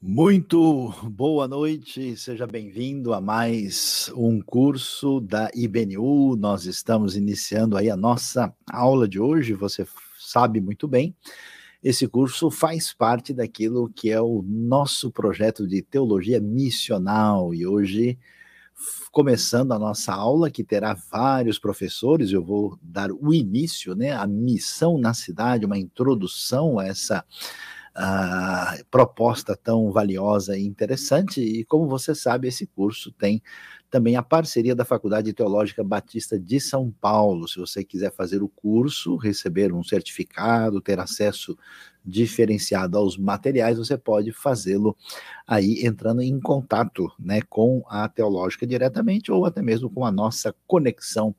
Muito boa noite, seja bem-vindo a mais um curso da IBNU. Nós estamos iniciando aí a nossa aula de hoje, você sabe muito bem. Esse curso faz parte daquilo que é o nosso projeto de teologia missional e hoje começando a nossa aula, que terá vários professores, eu vou dar o início, né, a missão na cidade, uma introdução a essa proposta tão valiosa e interessante. E como você sabe, esse curso tem também a parceria da Faculdade Teológica Batista de São Paulo. Se você quiser fazer o curso, receber um certificado, ter acesso diferenciado aos materiais, você pode fazê-lo aí entrando em contato, né, com a Teológica diretamente ou até mesmo com a nossa conexão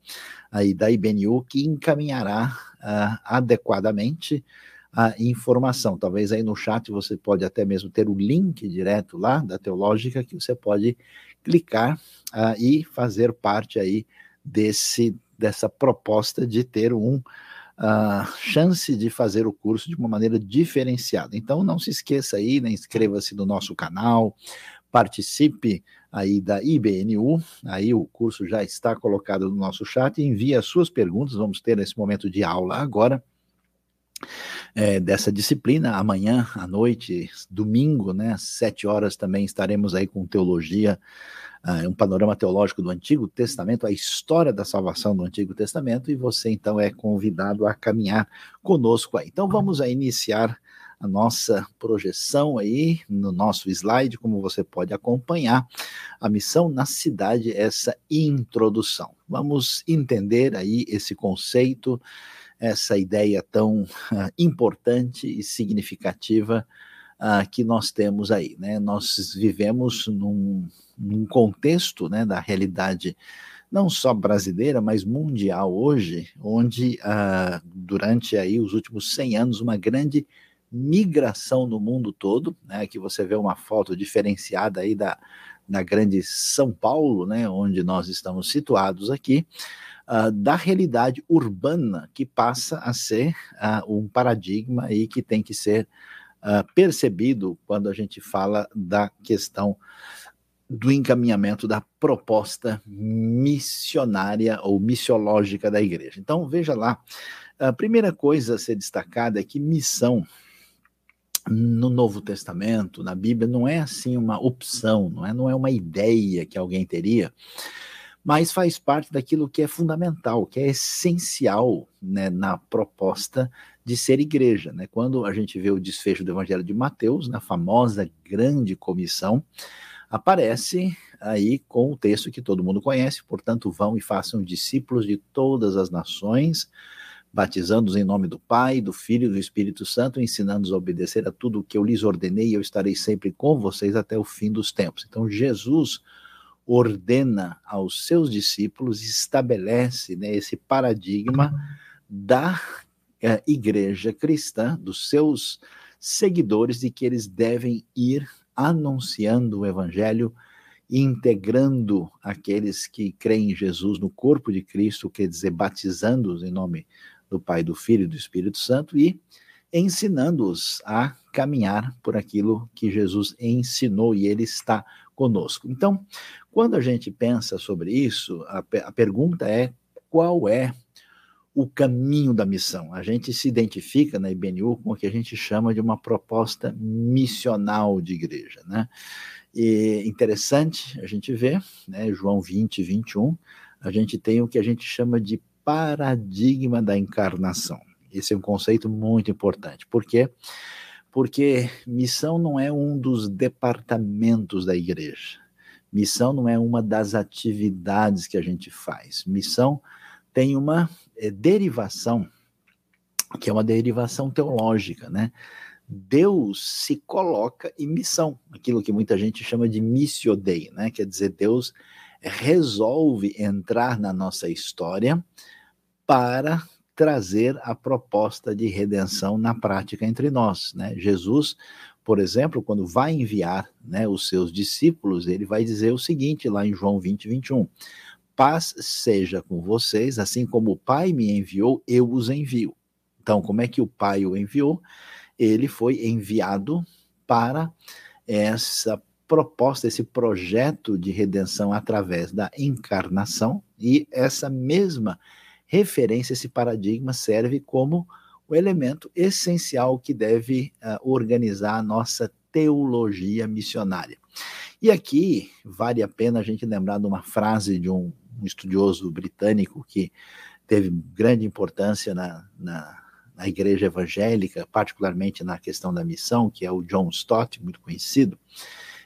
aí da IBNU que encaminhará uh, adequadamente a informação. Talvez aí no chat você pode até mesmo ter o link direto lá da Teológica que você pode clicar uh, e fazer parte aí desse dessa proposta de ter um uh, chance de fazer o curso de uma maneira diferenciada. Então não se esqueça aí, né, inscreva-se no nosso canal, participe aí da IBNU, aí o curso já está colocado no nosso chat, envie as suas perguntas, vamos ter esse momento de aula agora, é, dessa disciplina. Amanhã à noite, domingo, né, sete horas, também estaremos aí com teologia, uh, um panorama teológico do Antigo Testamento, a história da salvação do Antigo Testamento, e você então é convidado a caminhar conosco aí. Então vamos a iniciar a nossa projeção aí no nosso slide, como você pode acompanhar, a missão na cidade, essa introdução. Vamos entender aí esse conceito essa ideia tão uh, importante e significativa uh, que nós temos aí. Né? Nós vivemos num, num contexto né, da realidade não só brasileira, mas mundial hoje, onde uh, durante aí os últimos 100 anos uma grande migração no mundo todo, né, que você vê uma foto diferenciada aí da, da grande São Paulo, né, onde nós estamos situados aqui, uh, da realidade urbana que passa a ser uh, um paradigma aí que tem que ser uh, percebido quando a gente fala da questão do encaminhamento da proposta missionária ou missiológica da igreja. Então, veja lá, a primeira coisa a ser destacada é que missão no Novo Testamento, na Bíblia, não é assim uma opção, não é, não é uma ideia que alguém teria, mas faz parte daquilo que é fundamental, que é essencial né, na proposta de ser igreja. Né? Quando a gente vê o desfecho do Evangelho de Mateus, na famosa grande comissão, aparece aí com o texto que todo mundo conhece, portanto, vão e façam discípulos de todas as nações, batizando-os em nome do Pai, do Filho e do Espírito Santo, ensinando-os a obedecer a tudo o que eu lhes ordenei, e eu estarei sempre com vocês até o fim dos tempos. Então, Jesus ordena aos seus discípulos, estabelece né, esse paradigma da é, igreja cristã, dos seus seguidores, de que eles devem ir anunciando o evangelho, integrando aqueles que creem em Jesus no corpo de Cristo, quer dizer, batizando-os em nome do Pai, do Filho e do Espírito Santo e ensinando-os a caminhar por aquilo que Jesus ensinou e ele está conosco. Então, quando a gente pensa sobre isso, a, a pergunta é qual é o caminho da missão. A gente se identifica na IBNU com o que a gente chama de uma proposta missional de igreja, né? E interessante a gente ver, né, João 20, 21, a gente tem o que a gente chama de paradigma da encarnação. Esse é um conceito muito importante. Por quê? Porque missão não é um dos departamentos da igreja. Missão não é uma das atividades que a gente faz. Missão tem uma é, derivação, que é uma derivação teológica, né? Deus se coloca em missão, aquilo que muita gente chama de missio dei, né? Quer dizer, Deus resolve entrar na nossa história para trazer a proposta de redenção na prática entre nós. Né? Jesus, por exemplo, quando vai enviar né, os seus discípulos, ele vai dizer o seguinte lá em João 20, 21. Paz seja com vocês, assim como o Pai me enviou, eu os envio. Então, como é que o Pai o enviou? Ele foi enviado para essa proposta, esse projeto de redenção através da encarnação, e essa mesma referência, esse paradigma serve como o elemento essencial que deve uh, organizar a nossa teologia missionária. E aqui vale a pena a gente lembrar de uma frase de um, um estudioso britânico que teve grande importância na, na, na, igreja evangélica, particularmente na questão da missão, que é o John Stott, muito conhecido.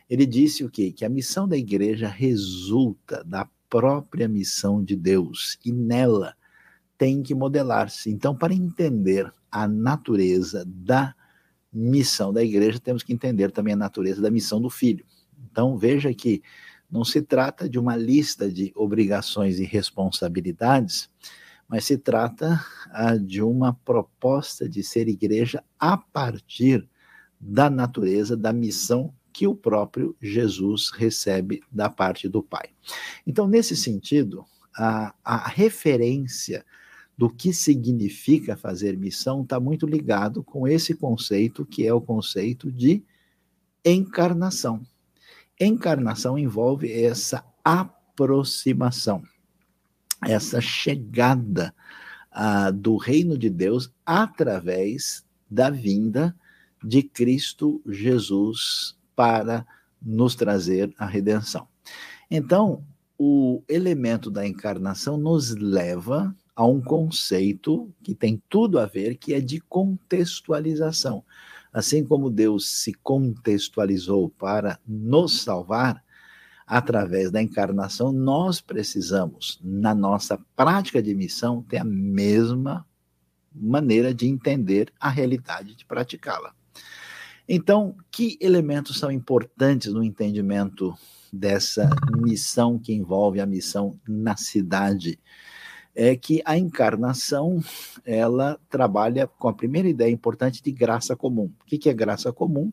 Ele disse o quê? Que a missão da igreja resulta da própria missão de Deus e nela tem que modelar-se. Então, para entender a natureza da missão da igreja, temos que entender também a natureza da missão do filho. Então, veja que não se trata de uma lista de obrigações e responsabilidades, mas se trata ah, de uma proposta de ser igreja a partir da natureza, da missão que o próprio Jesus recebe da parte do Pai. Então, nesse sentido, a, a referência do que significa fazer missão está muito ligado com esse conceito, que é o conceito de encarnação. Encarnação envolve essa aproximação, essa chegada uh, do reino de Deus através da vinda de Cristo Jesus para nos trazer a redenção. Então, o elemento da encarnação nos leva a um conceito que tem tudo a ver, que é de contextualização. Assim como Deus se contextualizou para nos salvar, através da encarnação, nós precisamos, na nossa prática de missão, ter a mesma maneira de entender a realidade, de praticá-la. Então, que elementos são importantes no entendimento dessa missão que envolve a missão na cidade? É que a encarnação ela trabalha com a primeira ideia importante de graça comum. O que é graça comum?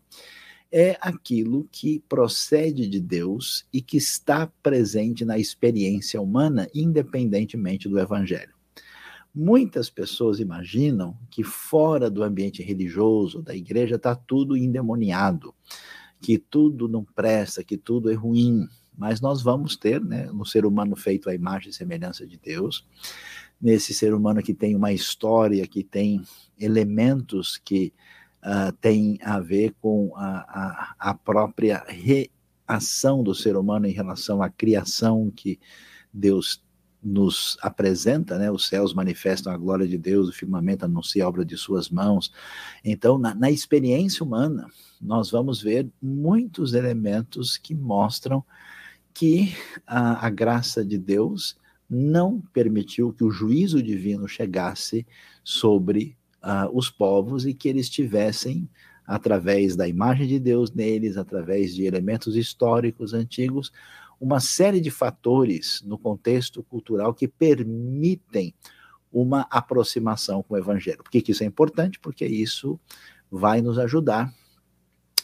É aquilo que procede de Deus e que está presente na experiência humana, independentemente do evangelho. Muitas pessoas imaginam que fora do ambiente religioso, da igreja, está tudo endemoniado, que tudo não presta, que tudo é ruim. Mas nós vamos ter, né, no ser humano feito à imagem e semelhança de Deus, nesse ser humano que tem uma história, que tem elementos que uh, têm a ver com a, a, a própria reação do ser humano em relação à criação que Deus nos apresenta, né? Os céus manifestam a glória de Deus, o firmamento anuncia a obra de suas mãos. Então, na, na experiência humana, nós vamos ver muitos elementos que mostram que a, a graça de Deus não permitiu que o juízo divino chegasse sobre uh, os povos e que eles tivessem através da imagem de Deus neles, através de elementos históricos antigos, uma série de fatores no contexto cultural que permitem uma aproximação com o evangelho. Por que, que isso é importante? Porque isso vai nos ajudar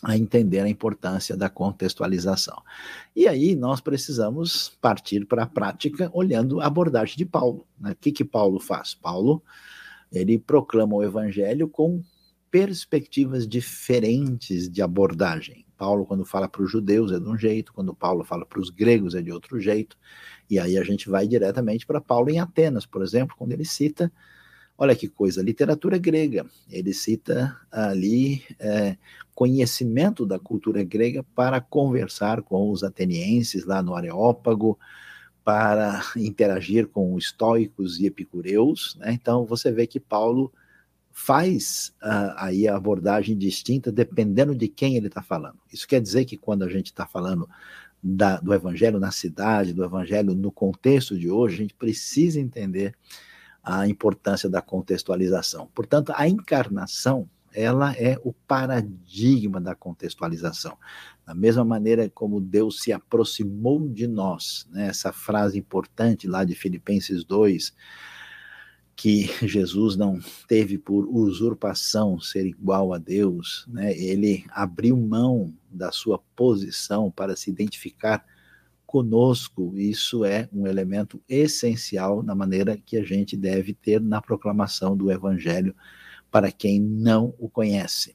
a entender a importância da contextualização. E aí nós precisamos partir para a prática olhando a abordagem de Paulo. Né? O que, que Paulo faz? Paulo ele proclama o evangelho com perspectivas diferentes de abordagem. Paulo, quando fala para os judeus, é de um jeito, quando Paulo fala para os gregos, é de outro jeito. E aí a gente vai diretamente para Paulo em Atenas, por exemplo, quando ele cita, olha que coisa, literatura grega. Ele cita ali é, conhecimento da cultura grega para conversar com os atenienses lá no Areópago, para interagir com estoicos e epicureus. Né? Então você vê que Paulo faz uh, aí a abordagem distinta dependendo de quem ele está falando. Isso quer dizer que quando a gente está falando da, do evangelho na cidade, do evangelho no contexto de hoje, a gente precisa entender a importância da contextualização. Portanto, a encarnação ela é o paradigma da contextualização. Da mesma maneira como Deus se aproximou de nós, né, essa frase importante lá de Filipenses 2, que Jesus não teve por usurpação ser igual a Deus, né? ele abriu mão da sua posição para se identificar conosco. Isso é um elemento essencial na maneira que a gente deve ter na proclamação do Evangelho para quem não o conhece.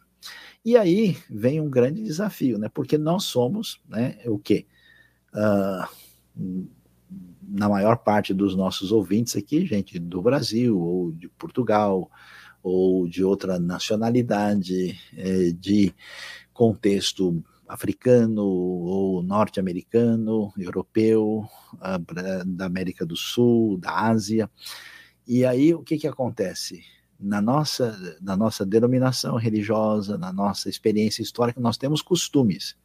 E aí vem um grande desafio, né? Porque nós somos, né, o quê? Uh, na maior parte dos nossos ouvintes aqui, gente do Brasil ou de Portugal ou de outra nacionalidade, é, de contexto africano ou norte-americano, europeu, da América do Sul, da Ásia. E aí o que, que acontece? Na nossa, na nossa denominação religiosa, na nossa experiência histórica, nós temos costumes.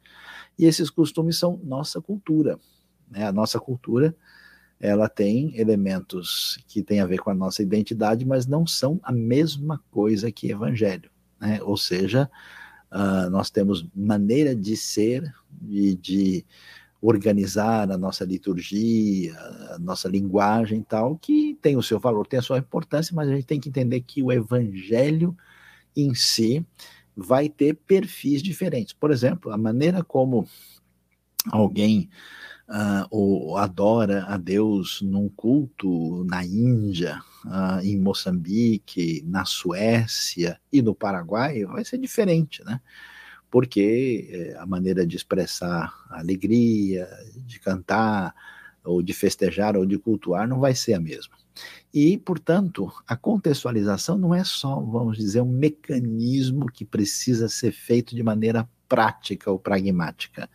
E esses costumes são nossa cultura. Né? A nossa cultura ela tem elementos que têm a ver com a nossa identidade, mas não são a mesma coisa que evangelho. Né? Ou seja, uh, nós temos maneira de ser e de organizar a nossa liturgia, a nossa linguagem e tal, que tem o seu valor, tem a sua importância, mas a gente tem que entender que o evangelho em si vai ter perfis diferentes. Por exemplo, a maneira como alguém uh, ou adora a Deus num culto na Índia, uh, em Moçambique, na Suécia e no Paraguai, vai ser diferente, né? Porque eh, a maneira de expressar alegria, de cantar, ou de festejar, ou de cultuar, não vai ser a mesma. E, portanto, a contextualização não é só, vamos dizer, um mecanismo que precisa ser feito de maneira prática ou pragmática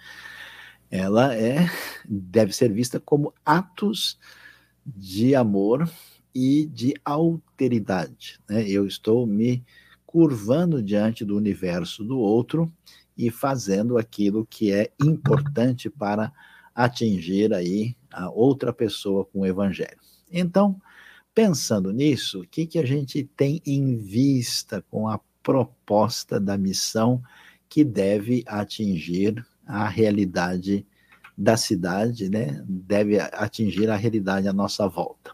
ela é deve ser vista como atos de amor e de alteridade. Né? Eu estou me curvando diante do universo do outro e fazendo aquilo que é importante para atingir aí a outra pessoa com o evangelho. Então, pensando nisso, o que, que a gente tem em vista com a proposta da missão que deve atingir a realidade da cidade, né, deve atingir a realidade à nossa volta.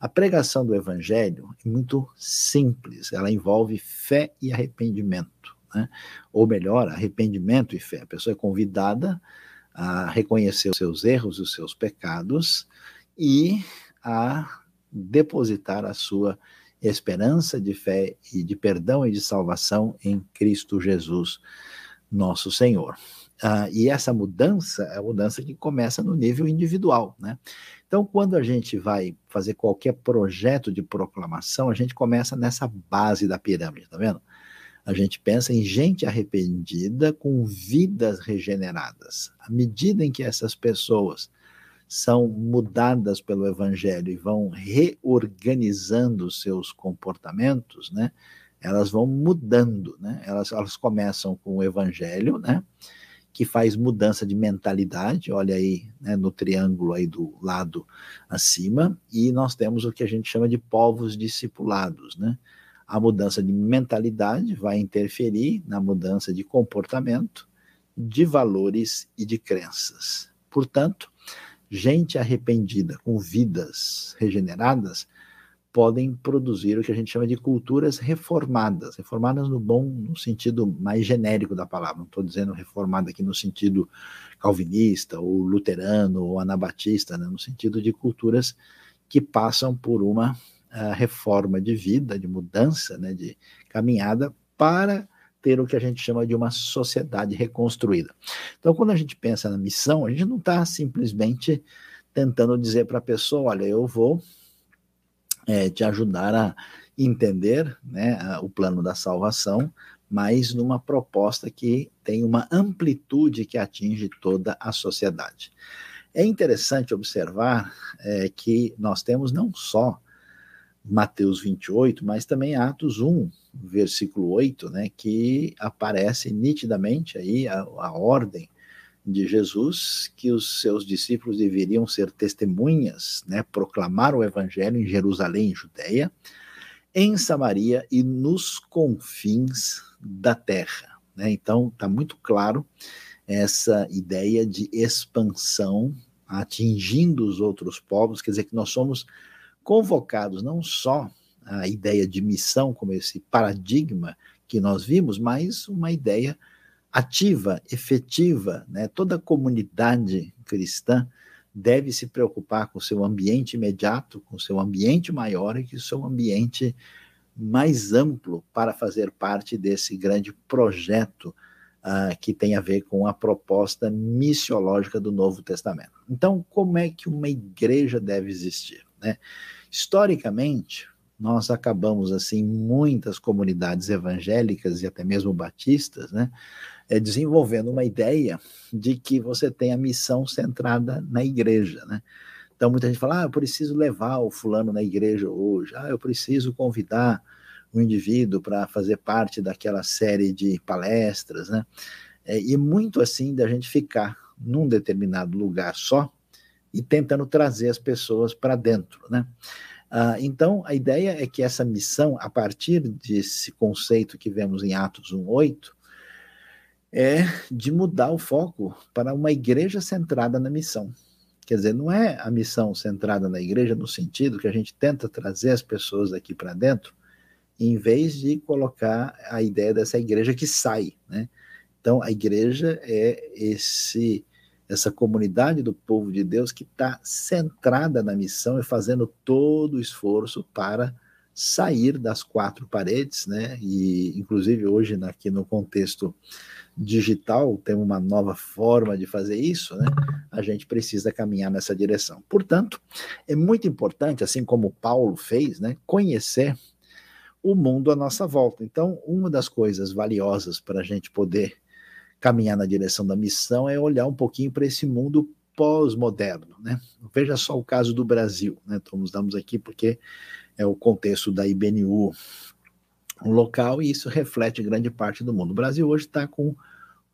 A pregação do evangelho é muito simples, ela envolve fé e arrependimento, né? ou melhor, arrependimento e fé. A pessoa é convidada a reconhecer os seus erros, os seus pecados e a depositar a sua esperança de fé e de perdão e de salvação em Cristo Jesus, nosso Senhor. Uh, e essa mudança é a mudança que começa no nível individual, né? Então, quando a gente vai fazer qualquer projeto de proclamação, a gente começa nessa base da pirâmide, tá vendo? A gente pensa em gente arrependida com vidas regeneradas. À medida em que essas pessoas são mudadas pelo evangelho e vão reorganizando seus comportamentos, né? Elas vão mudando, né? Elas, elas começam com o evangelho, né? Que faz mudança de mentalidade, olha aí né, no triângulo aí do lado acima, e nós temos o que a gente chama de povos discipulados, né? A mudança de mentalidade vai interferir na mudança de comportamento, de valores e de crenças. Portanto, gente arrependida com vidas regeneradas podem produzir o que a gente chama de culturas reformadas, reformadas no bom, no sentido mais genérico da palavra. Não estou dizendo reformada aqui no sentido calvinista ou luterano ou anabatista, né? no sentido de culturas que passam por uma uh, reforma de vida, de mudança, né? de caminhada para ter o que a gente chama de uma sociedade reconstruída. Então, quando a gente pensa na missão, a gente não está simplesmente tentando dizer para a pessoa, olha, eu vou é, te ajudar a entender né, o plano da salvação, mas numa proposta que tem uma amplitude que atinge toda a sociedade. É interessante observar é, que nós temos não só Mateus 28, mas também Atos 1, versículo 8, né, que aparece nitidamente aí a, a ordem de Jesus que os seus discípulos deveriam ser testemunhas, né, proclamar o evangelho em Jerusalém, em Judéia, em Samaria e nos confins da terra. Né? Então, está muito claro essa ideia de expansão atingindo os outros povos, quer dizer que nós somos convocados não só a ideia de missão, como esse paradigma que nós vimos, mas uma ideia ativa, efetiva, né? toda comunidade cristã deve se preocupar com o seu ambiente imediato, com o seu ambiente maior e com o seu ambiente mais amplo para fazer parte desse grande projeto uh, que tem a ver com a proposta missiológica do Novo Testamento. Então, como é que uma igreja deve existir? Né? Historicamente, nós acabamos assim muitas comunidades evangélicas e até mesmo batistas, né, é, desenvolvendo uma ideia de que você tem a missão centrada na igreja, né? Então muita gente fala, ah, eu preciso levar o fulano na igreja hoje, ah, eu preciso convidar o indivíduo para fazer parte daquela série de palestras, né? É, e muito assim da gente ficar num determinado lugar só e tentando trazer as pessoas para dentro, né? Ah, então, a ideia é que essa missão, a partir desse conceito que vemos em Atos 1,8, é de mudar o foco para uma igreja centrada na missão. Quer dizer, não é a missão centrada na igreja no sentido que a gente tenta trazer as pessoas aqui para dentro, em vez de colocar a ideia dessa igreja que sai, né? Então, a igreja é esse essa comunidade do povo de Deus que está centrada na missão e fazendo todo o esforço para sair das quatro paredes, né? E inclusive hoje aqui no contexto digital tem uma nova forma de fazer isso, né? A gente precisa caminhar nessa direção. Portanto, é muito importante, assim como Paulo fez, né? Conhecer o mundo à nossa volta. Então, uma das coisas valiosas para a gente poder caminhar na direção da missão é olhar um pouquinho para esse mundo pós-moderno, né? Veja só o caso do Brasil, né? Estamos damos aqui porque é o contexto da IBNU local e isso reflete grande parte do mundo. O Brasil hoje está com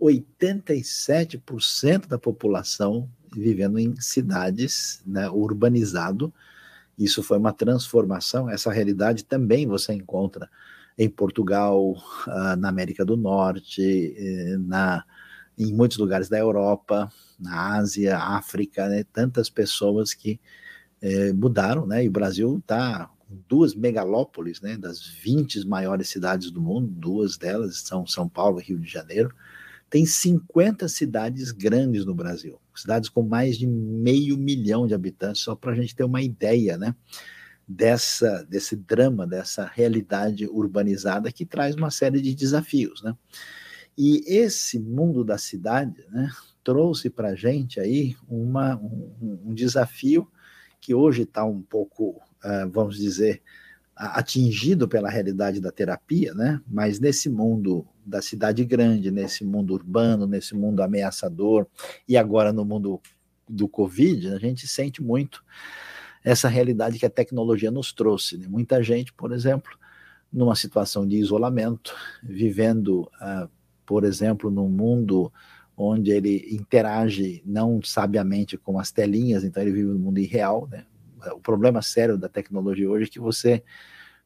87% da população vivendo em cidades, né, urbanizado. Isso foi uma transformação. Essa realidade também você encontra em Portugal, ah, na América do Norte, eh, na, em muitos lugares da Europa, na Ásia, África, né, tantas pessoas que eh, mudaram, né, e o Brasil está duas megalópolis, né, das 20 maiores cidades do mundo, duas delas são São Paulo e Rio de Janeiro, tem 50 cidades grandes no Brasil, cidades com mais de meio milhão de habitantes, só para a gente ter uma ideia, né, dessa, desse drama, dessa realidade urbanizada que traz uma série de desafios, né. E esse mundo da cidade, né, trouxe para a gente aí uma, um, um desafio que hoje está um pouco vamos dizer, atingido pela realidade da terapia, né? Mas nesse mundo da cidade grande, nesse mundo urbano, nesse mundo ameaçador e agora no mundo do Covid, a gente sente muito essa realidade que a tecnologia nos trouxe. Né? Muita gente, por exemplo, numa situação de isolamento, vivendo, uh, por exemplo, num mundo onde ele interage não sabiamente com as telinhas, então ele vive no mundo irreal, né? O problema sério da tecnologia hoje é que você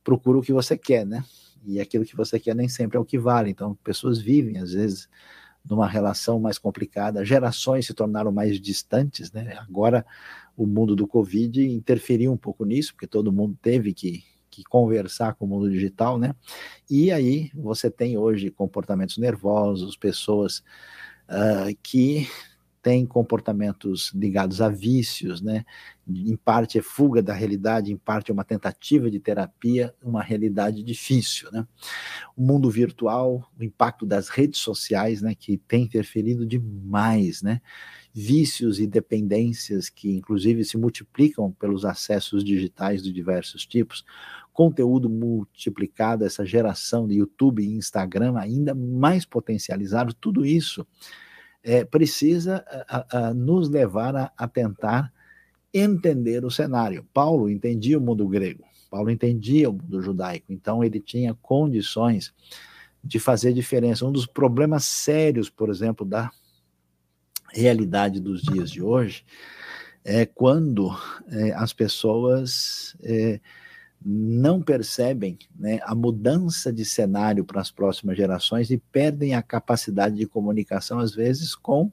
procura o que você quer, né? E aquilo que você quer nem sempre é o que vale. Então, pessoas vivem, às vezes, numa relação mais complicada, gerações se tornaram mais distantes, né? Agora, o mundo do Covid interferiu um pouco nisso, porque todo mundo teve que, que conversar com o mundo digital, né? E aí você tem hoje comportamentos nervosos, pessoas uh, que tem comportamentos ligados a vícios, né? Em parte é fuga da realidade, em parte é uma tentativa de terapia, uma realidade difícil, né? O mundo virtual, o impacto das redes sociais, né? Que tem interferido demais, né? Vícios e dependências que, inclusive, se multiplicam pelos acessos digitais de diversos tipos, conteúdo multiplicado, essa geração de YouTube e Instagram ainda mais potencializado, tudo isso é, precisa a, a, nos levar a, a tentar entender o cenário. Paulo entendia o mundo grego, Paulo entendia o mundo judaico, então ele tinha condições de fazer diferença. Um dos problemas sérios, por exemplo, da realidade dos dias de hoje é quando é, as pessoas é, não percebem né, a mudança de cenário para as próximas gerações e perdem a capacidade de comunicação, às vezes, com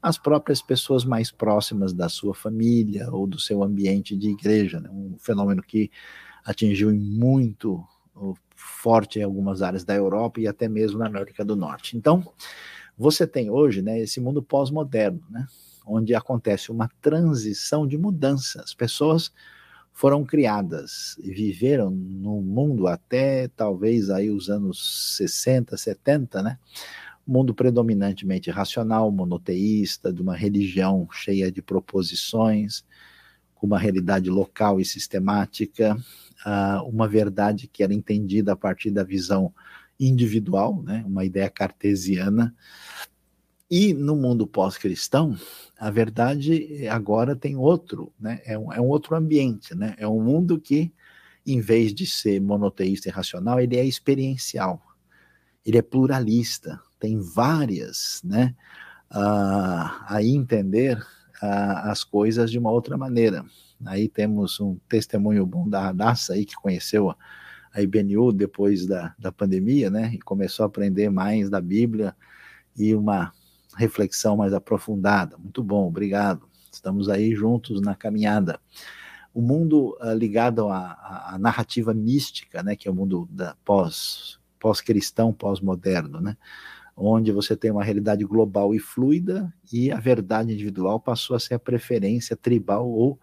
as próprias pessoas mais próximas da sua família ou do seu ambiente de igreja. Né? Um fenômeno que atingiu muito forte em algumas áreas da Europa e até mesmo na América do Norte. Então, você tem hoje né, esse mundo pós-moderno, né, onde acontece uma transição de mudança. As pessoas foram criadas e viveram no mundo até talvez aí os anos 60, 70, né? mundo predominantemente racional, monoteísta, de uma religião cheia de proposições, com uma realidade local e sistemática, uh, uma verdade que era entendida a partir da visão individual, né, uma ideia cartesiana. E no mundo pós-cristão, a verdade agora tem outro, né, é, um, é um outro ambiente, né, é um mundo que, em vez de ser monoteísta e racional, ele é experiencial, ele é pluralista, tem várias, né, a, entender as coisas de uma outra maneira. Aí temos um testemunho bom da Radassa aí que conheceu a, a IBNU depois da, da pandemia, né, e começou a aprender mais da Bíblia e uma reflexão mais aprofundada. Muito bom, obrigado. Estamos aí juntos na caminhada. O mundo uh, ligado à, à, narrativa mística, né, que é o mundo da pós pós-cristão, pós-moderno, né? onde você tem uma realidade global e fluida e a verdade individual passou a ser a preferência tribal ou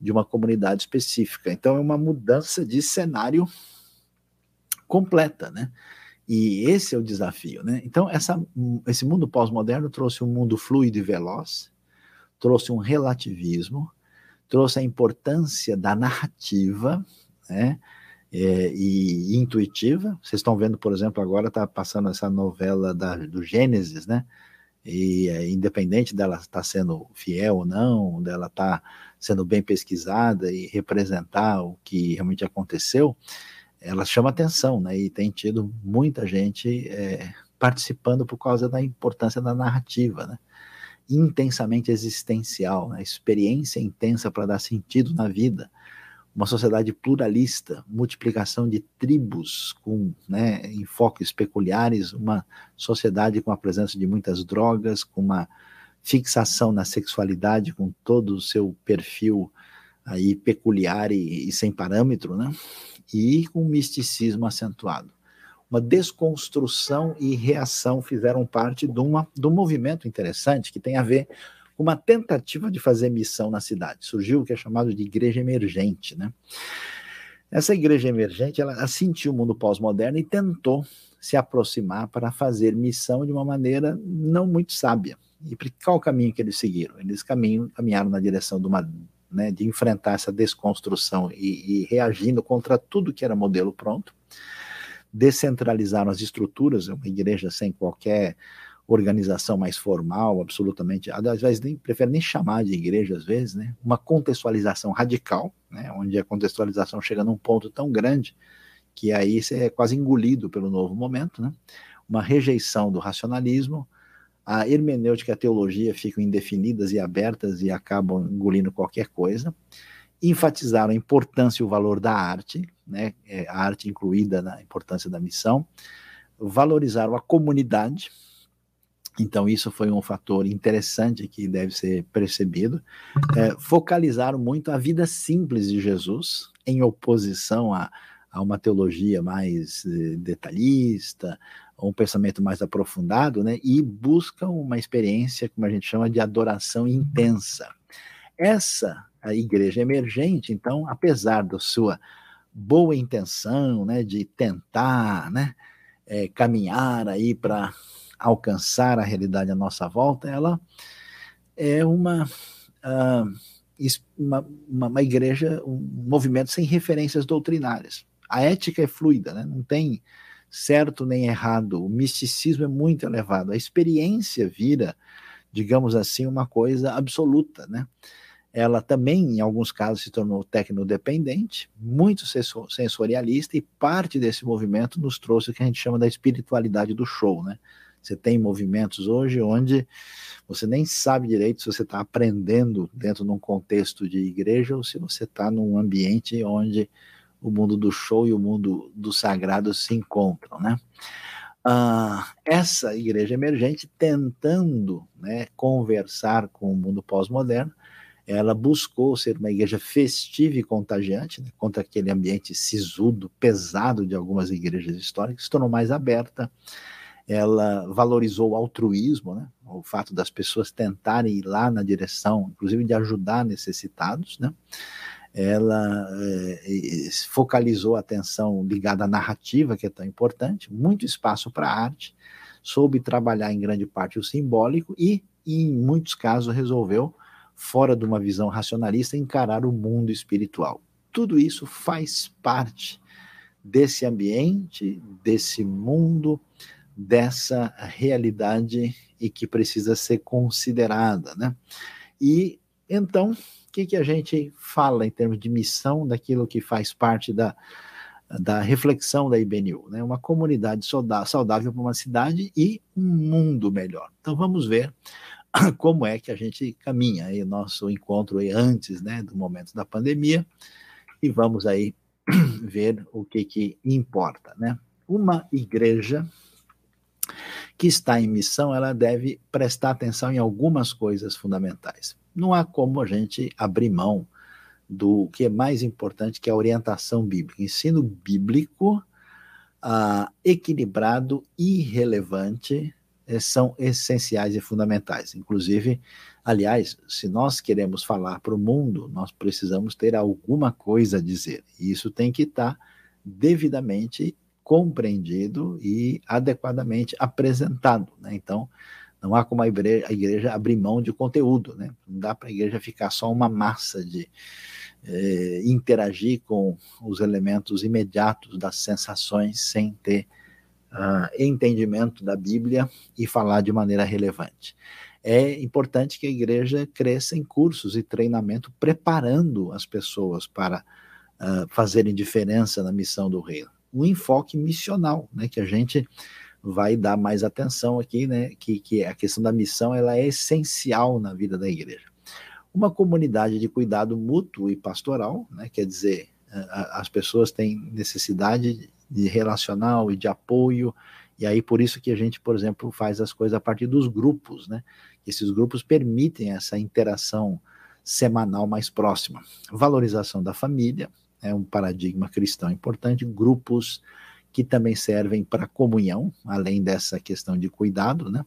de uma comunidade específica. Então é uma mudança de cenário completa, né? E esse é o desafio, né? Então essa, esse mundo pós-moderno trouxe um mundo fluido e veloz, trouxe um relativismo, trouxe a importância da narrativa, né? é, e intuitiva. Vocês estão vendo, por exemplo, agora está passando essa novela da, do Gênesis, né? E é, independente dela estar tá sendo fiel ou não, dela estar tá sendo bem pesquisada e representar o que realmente aconteceu, ela chama atenção, né? E tem tido muita gente é, participando por causa da importância da narrativa, né? Intensamente existencial, né? experiência intensa para dar sentido na vida uma sociedade pluralista, multiplicação de tribos com né, enfoques peculiares, uma sociedade com a presença de muitas drogas, com uma fixação na sexualidade, com todo o seu perfil aí peculiar e, e sem parâmetro, né? E com misticismo acentuado. Uma desconstrução e reação fizeram parte de, uma, de um movimento interessante que tem a ver uma tentativa de fazer missão na cidade. Surgiu o que é chamado de igreja emergente, né? Essa igreja emergente, ela sentiu o mundo pós-moderno e tentou se aproximar para fazer missão de uma maneira não muito sábia. E qual o caminho que eles seguiram? Eles caminho, caminharam na direção de uma né, de enfrentar essa desconstrução e, e reagindo contra tudo que era modelo pronto, descentralizaram as estruturas, uma igreja sem qualquer organização mais formal, absolutamente, às vezes nem prefere nem chamar de igreja às vezes, né? Uma contextualização radical, né? Onde a contextualização chega num ponto tão grande que aí você é quase engolido pelo novo momento, né? Uma rejeição do racionalismo, a hermenêutica e a teologia ficam indefinidas e abertas e acabam engolindo qualquer coisa. Enfatizaram a importância e o valor da arte, né? É, a arte incluída na importância da missão. Valorizaram a comunidade, então, isso foi um fator interessante que deve ser percebido. É, focalizaram muito a vida simples de Jesus, em oposição a, a uma teologia mais eh, detalhista, um pensamento mais aprofundado, né? E buscam uma experiência, como a gente chama, de adoração intensa. Essa igreja emergente, então, apesar da sua boa intenção, né, de tentar, né, é, caminhar aí para alcançar a realidade à nossa volta, ela é uma, uh, uma, uma, igreja, um movimento sem referências doutrinárias. A ética é fluida, né? não tem certo nem errado, o misticismo é muito elevado, a experiência vira, digamos assim, uma coisa absoluta, né? ela também, em alguns casos, se tornou tecnodependente, muito sensorialista, e parte desse movimento nos trouxe o que a gente chama da espiritualidade do show, né? Você tem movimentos hoje onde você nem sabe direito se você está aprendendo dentro de um contexto de igreja ou se você está num ambiente onde o mundo do show e o mundo do sagrado se encontram, né? Ah, essa igreja emergente tentando né, conversar com o mundo pós-moderno, ela buscou ser uma igreja festiva e contagiante, né, contra aquele ambiente sisudo, pesado de algumas igrejas históricas, se tornou mais aberta, ela valorizou o altruísmo, né? o fato das pessoas tentarem ir lá na direção, inclusive de ajudar necessitados, né? Ela é, focalizou a atenção ligada à narrativa, que é tão importante, muito espaço para arte, soube trabalhar em grande parte o simbólico e, em muitos casos, resolveu, fora de uma visão racionalista, encarar o mundo espiritual. Tudo isso faz parte desse ambiente, desse mundo, dessa realidade e que precisa ser considerada, né? E então, que, que a gente fala em termos de missão daquilo que faz parte da, da reflexão da IBNU, né? Uma comunidade saudável para uma cidade e um mundo melhor. Então vamos ver como é que a gente caminha aí nosso encontro aí antes, né, do momento da pandemia e vamos aí ver o que que importa, né? Uma igreja que está em missão, ela deve prestar atenção em algumas coisas fundamentais. Não há como a gente abrir mão do que é mais importante, que é a orientação bíblica. Ensino bíblico ah, equilibrado e relevante eh, são essenciais e fundamentais. Inclusive, aliás, se nós queremos falar para o mundo, nós precisamos ter alguma coisa a dizer. E isso tem que estar devidamente compreendido e adequadamente apresentado. Né? Então, não há como a igreja, a igreja abrir mão de conteúdo. Né? Não dá para a igreja ficar só uma massa de eh, interagir com os elementos imediatos das sensações sem ter uh, entendimento da Bíblia e falar de maneira relevante. É importante que a igreja cresça em cursos e treinamento, preparando as pessoas para uh, fazerem diferença na missão do reino. Um enfoque missional, né, que a gente vai dar mais atenção aqui, né, que, que a questão da missão ela é essencial na vida da igreja. Uma comunidade de cuidado mútuo e pastoral, né, quer dizer, as pessoas têm necessidade de relacional e de apoio, e aí por isso que a gente, por exemplo, faz as coisas a partir dos grupos, né? Esses grupos permitem essa interação semanal mais próxima. Valorização da família é um paradigma cristão importante, grupos que também servem para comunhão, além dessa questão de cuidado, né?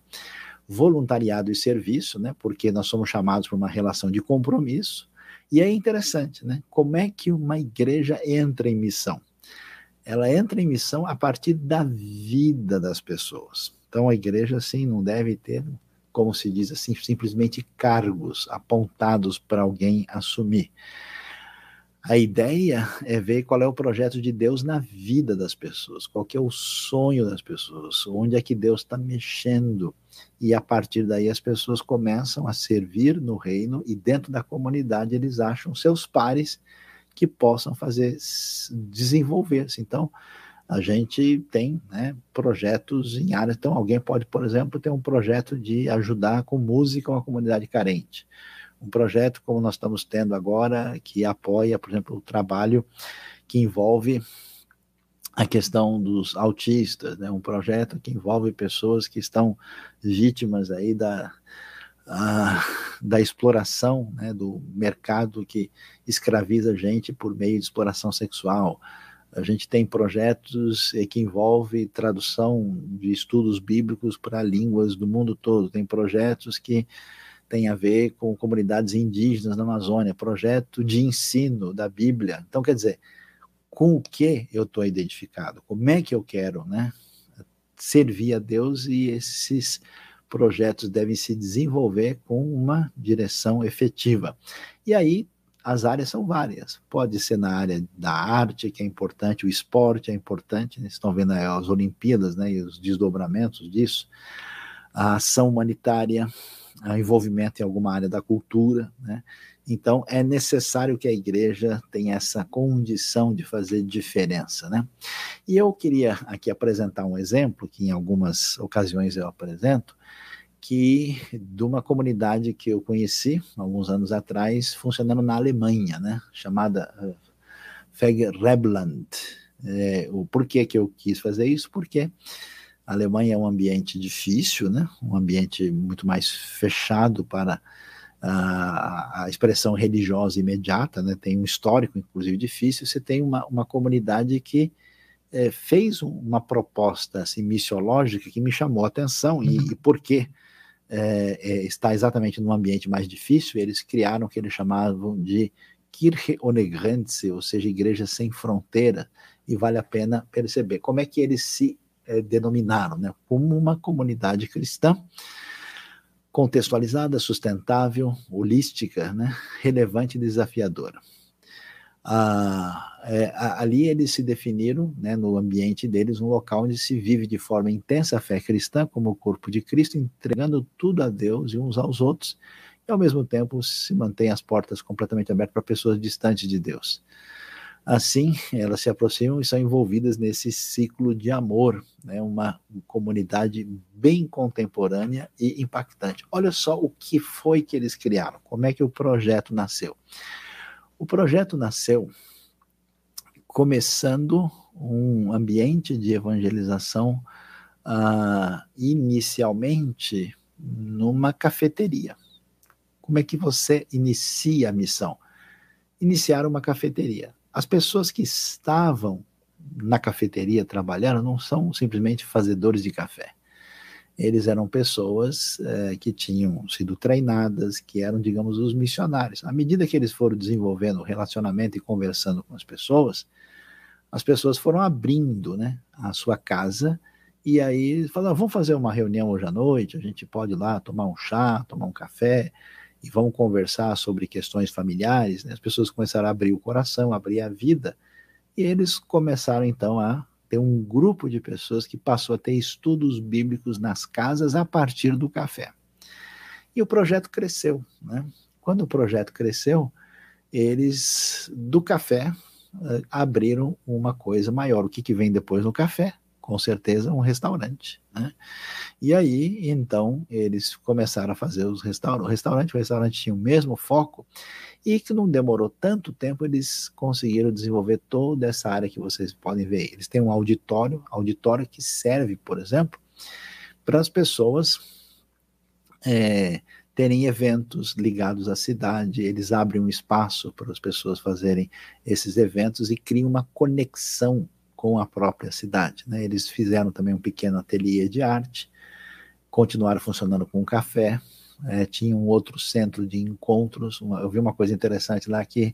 Voluntariado e serviço, né? Porque nós somos chamados para uma relação de compromisso. E é interessante, né? Como é que uma igreja entra em missão? Ela entra em missão a partir da vida das pessoas. Então a igreja assim não deve ter, como se diz assim, simplesmente cargos apontados para alguém assumir a ideia é ver qual é o projeto de Deus na vida das pessoas, qual que é o sonho das pessoas, onde é que Deus está mexendo. E a partir daí as pessoas começam a servir no reino e dentro da comunidade eles acham seus pares que possam fazer desenvolver-se. Então, a gente tem né, projetos em áreas. Então, alguém pode, por exemplo, ter um projeto de ajudar com música uma comunidade carente um projeto como nós estamos tendo agora, que apoia, por exemplo, o trabalho que envolve a questão dos autistas, né? um projeto que envolve pessoas que estão vítimas aí da, a, da exploração né? do mercado que escraviza gente por meio de exploração sexual. A gente tem projetos que envolvem tradução de estudos bíblicos para línguas do mundo todo, tem projetos que tem a ver com comunidades indígenas na Amazônia, projeto de ensino da Bíblia. Então, quer dizer, com o que eu estou identificado? Como é que eu quero né, servir a Deus e esses projetos devem se desenvolver com uma direção efetiva. E aí, as áreas são várias. Pode ser na área da arte, que é importante, o esporte é importante, né? estão vendo as Olimpíadas né, e os desdobramentos disso, a ação humanitária, envolvimento em alguma área da cultura, né? Então é necessário que a igreja tenha essa condição de fazer diferença, né? E eu queria aqui apresentar um exemplo que em algumas ocasiões eu apresento, que de uma comunidade que eu conheci alguns anos atrás, funcionando na Alemanha, né? Chamada uh, Fegrebland. É, o porquê que eu quis fazer isso? Porque a Alemanha é um ambiente difícil, né? um ambiente muito mais fechado para a, a expressão religiosa imediata, né? tem um histórico, inclusive, difícil. Você tem uma, uma comunidade que é, fez uma proposta assim, missiológica que me chamou a atenção, e, uhum. e por que é, é, está exatamente num ambiente mais difícil, eles criaram o que eles chamavam de Kirche ohne Grenze, ou seja, igreja sem fronteira, e vale a pena perceber como é que eles se é, denominaram, né? Como uma comunidade cristã contextualizada, sustentável, holística, né? relevante e desafiadora. Ah, é, ali eles se definiram, né, no ambiente deles, um local onde se vive de forma intensa a fé cristã, como o corpo de Cristo, entregando tudo a Deus e uns aos outros, e ao mesmo tempo se mantém as portas completamente abertas para pessoas distantes de Deus. Assim, elas se aproximam e são envolvidas nesse ciclo de amor, né? uma comunidade bem contemporânea e impactante. Olha só o que foi que eles criaram, como é que o projeto nasceu. O projeto nasceu começando um ambiente de evangelização uh, inicialmente numa cafeteria. Como é que você inicia a missão? Iniciar uma cafeteria. As pessoas que estavam na cafeteria trabalhando não são simplesmente fazedores de café. Eles eram pessoas é, que tinham sido treinadas, que eram, digamos, os missionários. À medida que eles foram desenvolvendo o relacionamento e conversando com as pessoas, as pessoas foram abrindo né, a sua casa. E aí falaram, vamos fazer uma reunião hoje à noite, a gente pode ir lá tomar um chá, tomar um café e vamos conversar sobre questões familiares. Né? As pessoas começaram a abrir o coração, abrir a vida e eles começaram então a ter um grupo de pessoas que passou a ter estudos bíblicos nas casas a partir do café. E o projeto cresceu. Né? Quando o projeto cresceu, eles, do café, eh, abriram uma coisa maior. O que, que vem depois no café? Com certeza, um restaurante. Né? E aí, então, eles começaram a fazer os restaurantes. O restaurante, o restaurante tinha o mesmo foco e que não demorou tanto tempo, eles conseguiram desenvolver toda essa área que vocês podem ver. Eles têm um auditório, auditório que serve, por exemplo, para as pessoas é, terem eventos ligados à cidade, eles abrem um espaço para as pessoas fazerem esses eventos e criam uma conexão com a própria cidade. Né? Eles fizeram também um pequeno ateliê de arte, continuaram funcionando com um café, é, tinha um outro centro de encontros. Uma, eu vi uma coisa interessante lá que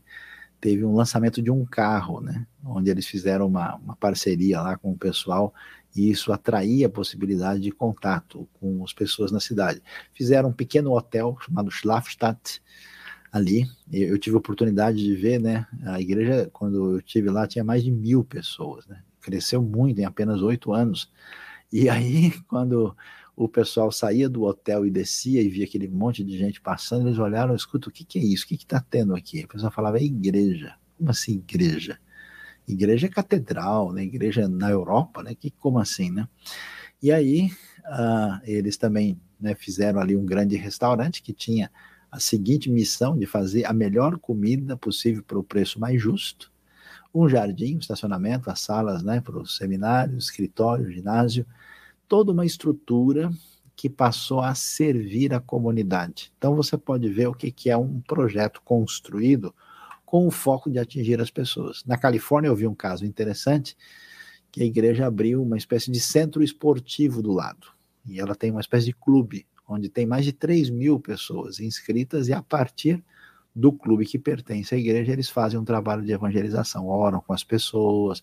teve um lançamento de um carro, né? Onde eles fizeram uma, uma parceria lá com o pessoal e isso atraía a possibilidade de contato com as pessoas na cidade. Fizeram um pequeno hotel chamado Schlafstadt ali. Eu tive a oportunidade de ver, né? A igreja, quando eu tive lá, tinha mais de mil pessoas, né? Cresceu muito em apenas oito anos. E aí, quando o pessoal saía do hotel e descia e via aquele monte de gente passando, eles olharam, escuta, o que, que é isso? O que está tendo aqui? O pessoal falava, é igreja. Como assim igreja? Igreja é catedral, né? Igreja na Europa, né? Que, como assim, né? E aí, uh, eles também né, fizeram ali um grande restaurante que tinha a seguinte missão de fazer a melhor comida possível para o preço mais justo, um jardim, um estacionamento, as salas né, para os seminários, escritório, ginásio, toda uma estrutura que passou a servir a comunidade. Então você pode ver o que, que é um projeto construído com o foco de atingir as pessoas. Na Califórnia eu vi um caso interessante que a igreja abriu uma espécie de centro esportivo do lado. E ela tem uma espécie de clube, onde tem mais de 3 mil pessoas inscritas, e a partir do clube que pertence à igreja, eles fazem um trabalho de evangelização, oram com as pessoas,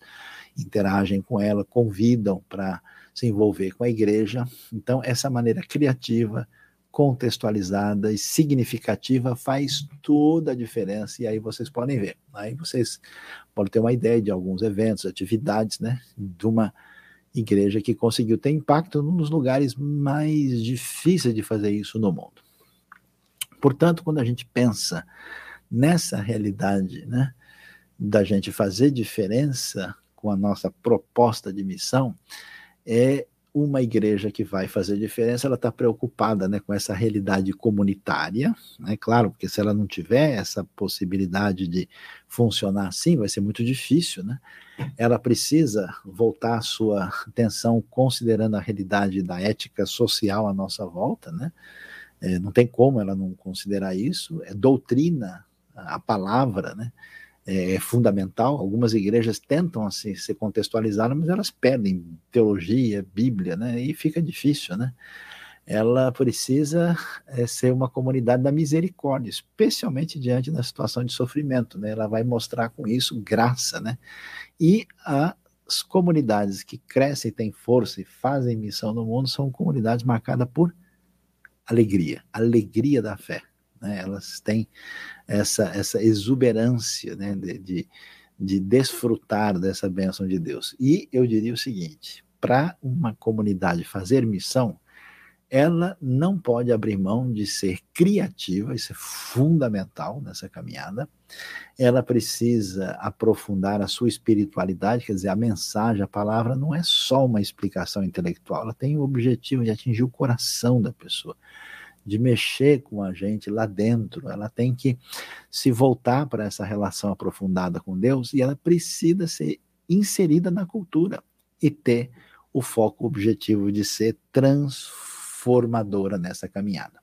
interagem com ela, convidam para se envolver com a igreja. Então, essa maneira criativa, contextualizada e significativa faz toda a diferença. E aí vocês podem ver. Aí vocês podem ter uma ideia de alguns eventos, atividades, né? De uma igreja que conseguiu ter impacto num dos lugares mais difíceis de fazer isso no mundo. Portanto, quando a gente pensa nessa realidade, né, da gente fazer diferença com a nossa proposta de missão, é uma igreja que vai fazer diferença, ela está preocupada né, com essa realidade comunitária, né, claro, porque se ela não tiver essa possibilidade de funcionar assim, vai ser muito difícil, né? Ela precisa voltar a sua atenção considerando a realidade da ética social à nossa volta, né? É, não tem como ela não considerar isso, é doutrina, a palavra, né? É, é fundamental. Algumas igrejas tentam assim ser contextualizadas, mas elas perdem teologia, Bíblia, né? E fica difícil, né? ela precisa é, ser uma comunidade da misericórdia, especialmente diante da situação de sofrimento, né? Ela vai mostrar com isso graça, né? E as comunidades que crescem, têm força e fazem missão no mundo são comunidades marcadas por alegria, alegria da fé. Né? Elas têm essa, essa exuberância né? de, de, de desfrutar dessa bênção de Deus. E eu diria o seguinte: para uma comunidade fazer missão, ela não pode abrir mão de ser criativa, isso é fundamental nessa caminhada. Ela precisa aprofundar a sua espiritualidade, quer dizer, a mensagem, a palavra não é só uma explicação intelectual, ela tem o objetivo de atingir o coração da pessoa, de mexer com a gente lá dentro. Ela tem que se voltar para essa relação aprofundada com Deus e ela precisa ser inserida na cultura e ter o foco objetivo de ser transformada formadora nessa caminhada.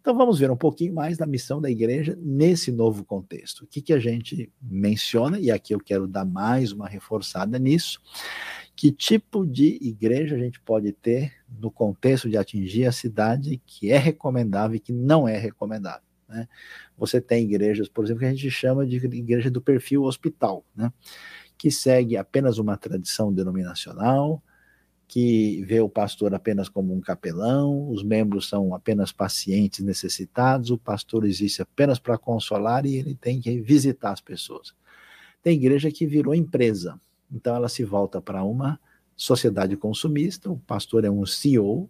Então vamos ver um pouquinho mais da missão da igreja nesse novo contexto. O que, que a gente menciona, e aqui eu quero dar mais uma reforçada nisso, que tipo de igreja a gente pode ter no contexto de atingir a cidade que é recomendável e que não é recomendável. Né? Você tem igrejas, por exemplo, que a gente chama de igreja do perfil hospital, né? que segue apenas uma tradição denominacional, que vê o pastor apenas como um capelão, os membros são apenas pacientes necessitados, o pastor existe apenas para consolar e ele tem que visitar as pessoas. Tem igreja que virou empresa, então ela se volta para uma sociedade consumista, o pastor é um CEO,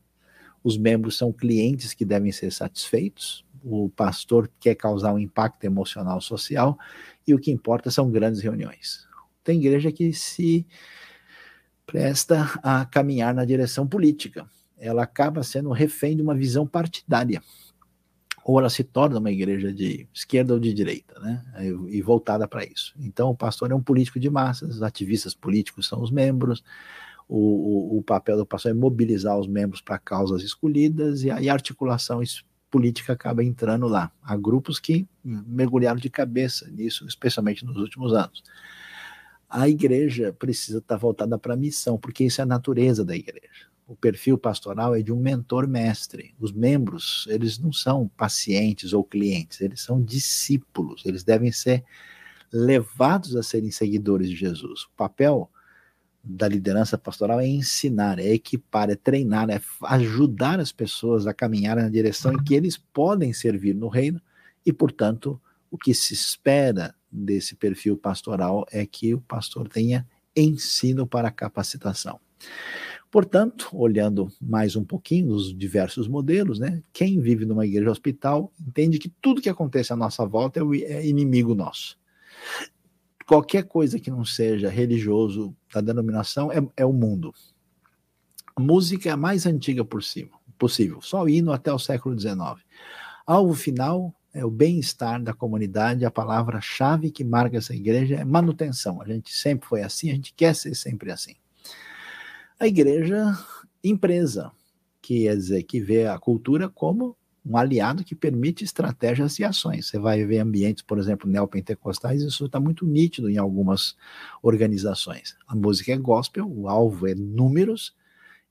os membros são clientes que devem ser satisfeitos, o pastor quer causar um impacto emocional social e o que importa são grandes reuniões. Tem igreja que se presta a caminhar na direção política. Ela acaba sendo refém de uma visão partidária. Ou ela se torna uma igreja de esquerda ou de direita, né? E voltada para isso. Então, o pastor é um político de massas, os ativistas políticos são os membros, o, o, o papel do pastor é mobilizar os membros para causas escolhidas, e aí a articulação política acaba entrando lá. Há grupos que mergulharam de cabeça nisso, especialmente nos últimos anos a igreja precisa estar voltada para a missão, porque isso é a natureza da igreja. O perfil pastoral é de um mentor-mestre. Os membros, eles não são pacientes ou clientes, eles são discípulos, eles devem ser levados a serem seguidores de Jesus. O papel da liderança pastoral é ensinar, é equipar, é treinar, é ajudar as pessoas a caminhar na direção em que eles podem servir no reino e, portanto, o que se espera desse perfil pastoral é que o pastor tenha ensino para capacitação. Portanto, olhando mais um pouquinho os diversos modelos, né, quem vive numa igreja hospital entende que tudo que acontece à nossa volta é, é inimigo nosso. Qualquer coisa que não seja religioso da denominação é, é o mundo. A música é a mais antiga por cima, possível, só hino até o século XIX. Alvo final é o bem-estar da comunidade, a palavra-chave que marca essa igreja é manutenção. A gente sempre foi assim, a gente quer ser sempre assim. A igreja, empresa, que quer dizer que vê a cultura como um aliado que permite estratégias e ações. Você vai ver ambientes, por exemplo, neopentecostais, isso está muito nítido em algumas organizações. A música é gospel, o alvo é números,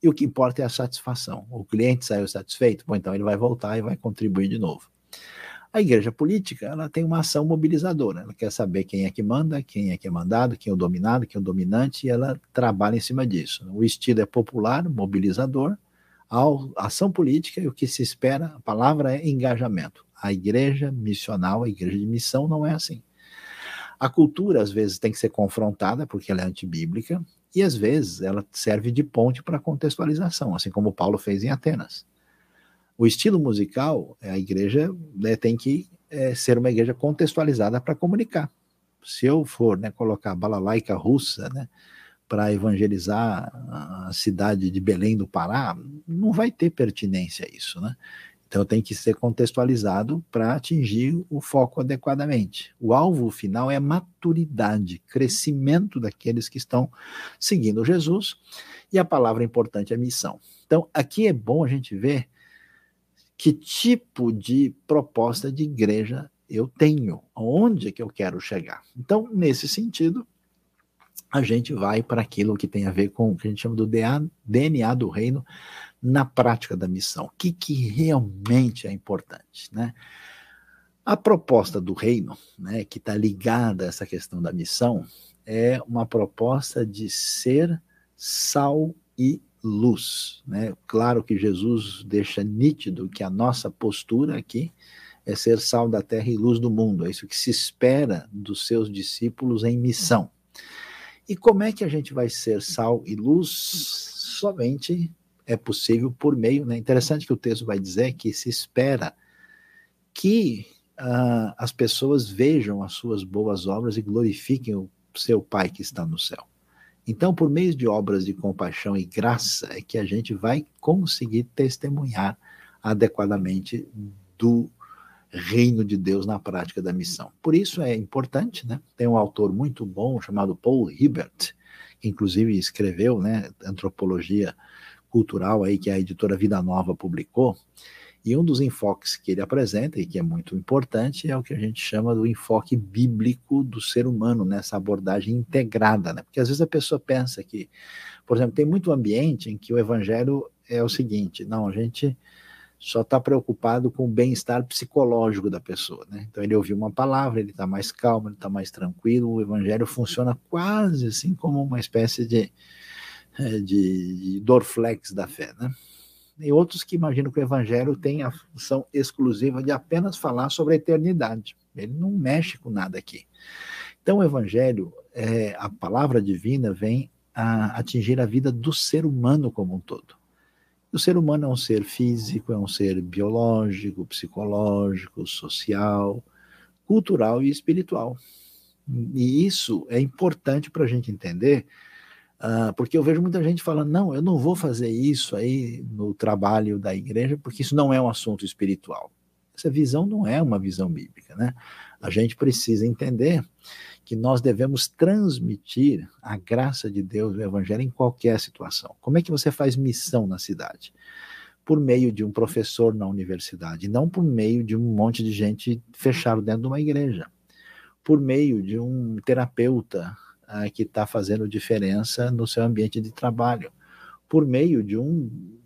e o que importa é a satisfação. O cliente saiu satisfeito, bom, então ele vai voltar e vai contribuir de novo. A igreja política, ela tem uma ação mobilizadora, ela quer saber quem é que manda, quem é que é mandado, quem é o dominado, quem é o dominante, e ela trabalha em cima disso. O estilo é popular, mobilizador, a ação política e o que se espera, a palavra é engajamento. A igreja missional, a igreja de missão não é assim. A cultura, às vezes, tem que ser confrontada, porque ela é antibíblica, e às vezes ela serve de ponte para contextualização, assim como Paulo fez em Atenas. O estilo musical, a igreja né, tem que é, ser uma igreja contextualizada para comunicar. Se eu for né, colocar balalaica russa né, para evangelizar a cidade de Belém do Pará, não vai ter pertinência isso. Né? Então tem que ser contextualizado para atingir o foco adequadamente. O alvo final é maturidade, crescimento daqueles que estão seguindo Jesus, e a palavra importante é missão. Então aqui é bom a gente ver que tipo de proposta de igreja eu tenho, onde é que eu quero chegar. Então, nesse sentido, a gente vai para aquilo que tem a ver com o que a gente chama do DNA do reino, na prática da missão. O que, que realmente é importante, né? A proposta do reino, né, que está ligada a essa questão da missão, é uma proposta de ser sal e luz. Né? Claro que Jesus deixa nítido que a nossa postura aqui é ser sal da terra e luz do mundo. É isso que se espera dos seus discípulos em missão. E como é que a gente vai ser sal e luz? Somente é possível por meio, né? Interessante que o texto vai dizer que se espera que uh, as pessoas vejam as suas boas obras e glorifiquem o seu Pai que está no céu. Então, por meio de obras de compaixão e graça, é que a gente vai conseguir testemunhar adequadamente do reino de Deus na prática da missão. Por isso é importante, né? Tem um autor muito bom chamado Paul Hibbert, que inclusive escreveu, né, Antropologia Cultural aí que a editora Vida Nova publicou, e um dos enfoques que ele apresenta, e que é muito importante, é o que a gente chama do enfoque bíblico do ser humano, nessa abordagem integrada. Né? Porque às vezes a pessoa pensa que, por exemplo, tem muito ambiente em que o evangelho é o seguinte: não, a gente só está preocupado com o bem-estar psicológico da pessoa. Né? Então ele ouviu uma palavra, ele está mais calmo, ele está mais tranquilo, o evangelho funciona quase assim como uma espécie de, eh, de, de dorflex da fé. Né? e outros que imaginam que o evangelho tem a função exclusiva de apenas falar sobre a eternidade. Ele não mexe com nada aqui. Então, o evangelho, é, a palavra divina, vem a atingir a vida do ser humano como um todo. O ser humano é um ser físico, é um ser biológico, psicológico, social, cultural e espiritual. E isso é importante para a gente entender Uh, porque eu vejo muita gente falando, não, eu não vou fazer isso aí no trabalho da igreja, porque isso não é um assunto espiritual. Essa visão não é uma visão bíblica, né? A gente precisa entender que nós devemos transmitir a graça de Deus, o evangelho, em qualquer situação. Como é que você faz missão na cidade? Por meio de um professor na universidade, não por meio de um monte de gente fechado dentro de uma igreja. Por meio de um terapeuta ah, que está fazendo diferença no seu ambiente de trabalho, por meio de um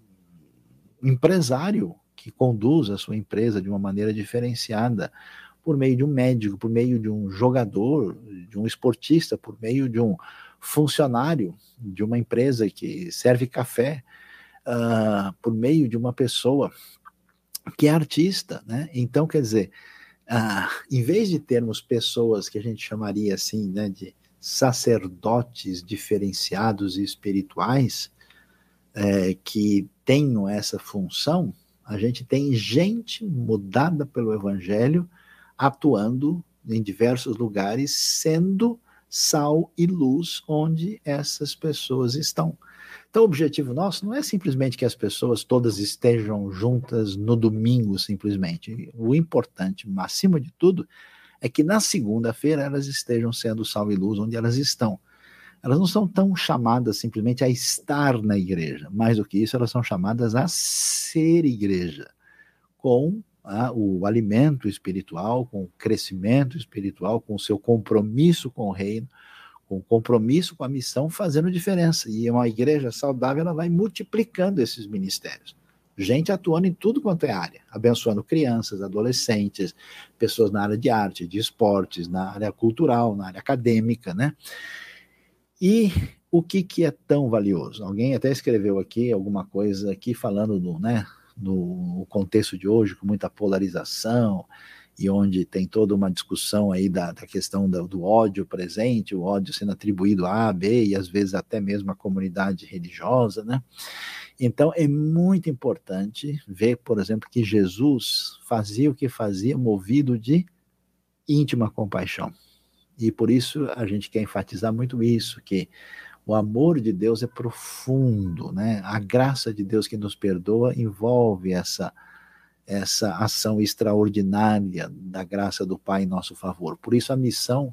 empresário que conduz a sua empresa de uma maneira diferenciada, por meio de um médico, por meio de um jogador, de um esportista, por meio de um funcionário de uma empresa que serve café, uh, por meio de uma pessoa que é artista, né? Então, quer dizer, uh, em vez de termos pessoas que a gente chamaria assim, né, de sacerdotes diferenciados e espirituais é, que tenham essa função, a gente tem gente mudada pelo Evangelho atuando em diversos lugares, sendo sal e luz onde essas pessoas estão. Então, o objetivo nosso não é simplesmente que as pessoas todas estejam juntas no domingo, simplesmente. O importante, acima de tudo, é que na segunda-feira elas estejam sendo sal e luz onde elas estão. Elas não são tão chamadas simplesmente a estar na igreja, mais do que isso, elas são chamadas a ser igreja, com ah, o alimento espiritual, com o crescimento espiritual, com o seu compromisso com o reino, com o compromisso com a missão, fazendo diferença. E uma igreja saudável ela vai multiplicando esses ministérios gente atuando em tudo quanto é área, abençoando crianças, adolescentes, pessoas na área de arte, de esportes, na área cultural, na área acadêmica, né? E o que, que é tão valioso? Alguém até escreveu aqui alguma coisa aqui falando do, né, no contexto de hoje, com muita polarização, e onde tem toda uma discussão aí da, da questão do, do, ódio presente, o ódio sendo atribuído a A, B e às vezes até mesmo à comunidade religiosa, né? Então é muito importante ver, por exemplo, que Jesus fazia o que fazia movido de íntima compaixão. E por isso a gente quer enfatizar muito isso, que o amor de Deus é profundo, né? A graça de Deus que nos perdoa envolve essa essa ação extraordinária da graça do Pai em nosso favor. Por isso a missão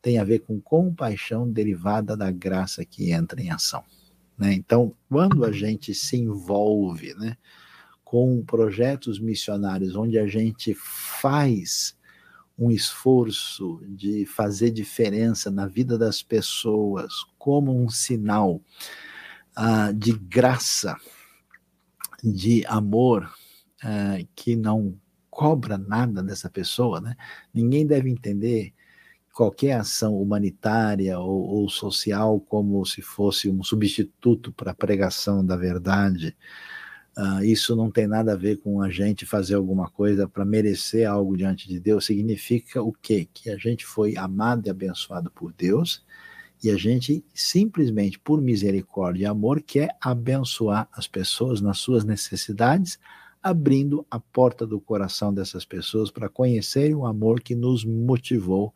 tem a ver com compaixão derivada da graça que entra em ação. Né? Então, quando a gente se envolve né, com projetos missionários, onde a gente faz um esforço de fazer diferença na vida das pessoas como um sinal uh, de graça de amor uh, que não cobra nada dessa pessoa, né? Ninguém deve entender qualquer ação humanitária ou, ou social como se fosse um substituto para a pregação da verdade. Uh, isso não tem nada a ver com a gente fazer alguma coisa para merecer algo diante de Deus. Significa o quê? Que a gente foi amado e abençoado por Deus e a gente simplesmente, por misericórdia e amor, quer abençoar as pessoas nas suas necessidades, abrindo a porta do coração dessas pessoas para conhecerem o amor que nos motivou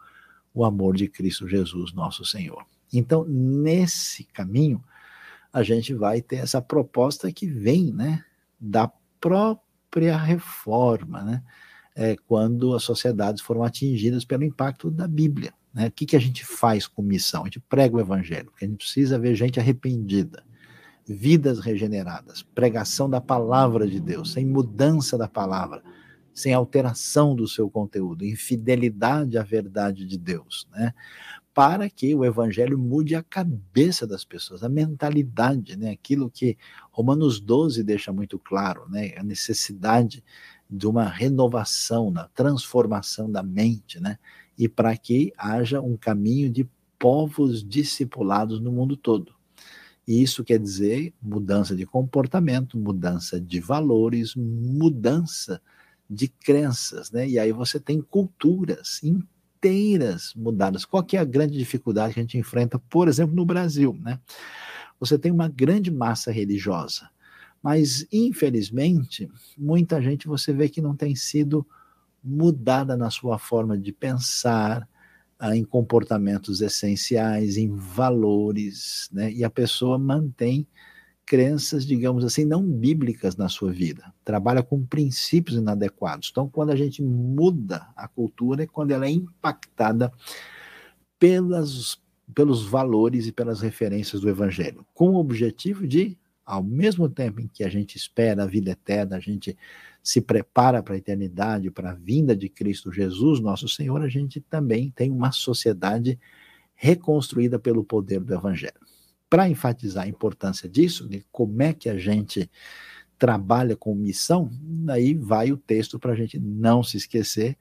o amor de Cristo Jesus, nosso Senhor. Então, nesse caminho, a gente vai ter essa proposta que vem né, da própria reforma, né, é, quando as sociedades foram atingidas pelo impacto da Bíblia. Né? O que, que a gente faz com missão? A gente prega o Evangelho, porque a gente precisa ver gente arrependida, vidas regeneradas, pregação da palavra de Deus, sem mudança da palavra sem alteração do seu conteúdo, em fidelidade à verdade de Deus, né? Para que o evangelho mude a cabeça das pessoas, a mentalidade, né? Aquilo que Romanos 12 deixa muito claro, né? A necessidade de uma renovação, da transformação da mente, né? E para que haja um caminho de povos discipulados no mundo todo. E isso quer dizer mudança de comportamento, mudança de valores, mudança de crenças, né? E aí você tem culturas inteiras mudadas. Qual que é a grande dificuldade que a gente enfrenta, por exemplo, no Brasil, né? Você tem uma grande massa religiosa, mas infelizmente muita gente você vê que não tem sido mudada na sua forma de pensar, ah, em comportamentos essenciais, em valores, né? E a pessoa mantém crenças, digamos assim, não bíblicas na sua vida. Trabalha com princípios inadequados. Então, quando a gente muda a cultura, é quando ela é impactada pelas, pelos valores e pelas referências do Evangelho, com o objetivo de, ao mesmo tempo em que a gente espera a vida eterna, a gente se prepara para a eternidade, para a vinda de Cristo Jesus, nosso Senhor, a gente também tem uma sociedade reconstruída pelo poder do Evangelho para enfatizar a importância disso, de como é que a gente trabalha com missão, aí vai o texto para a gente não se esquecer,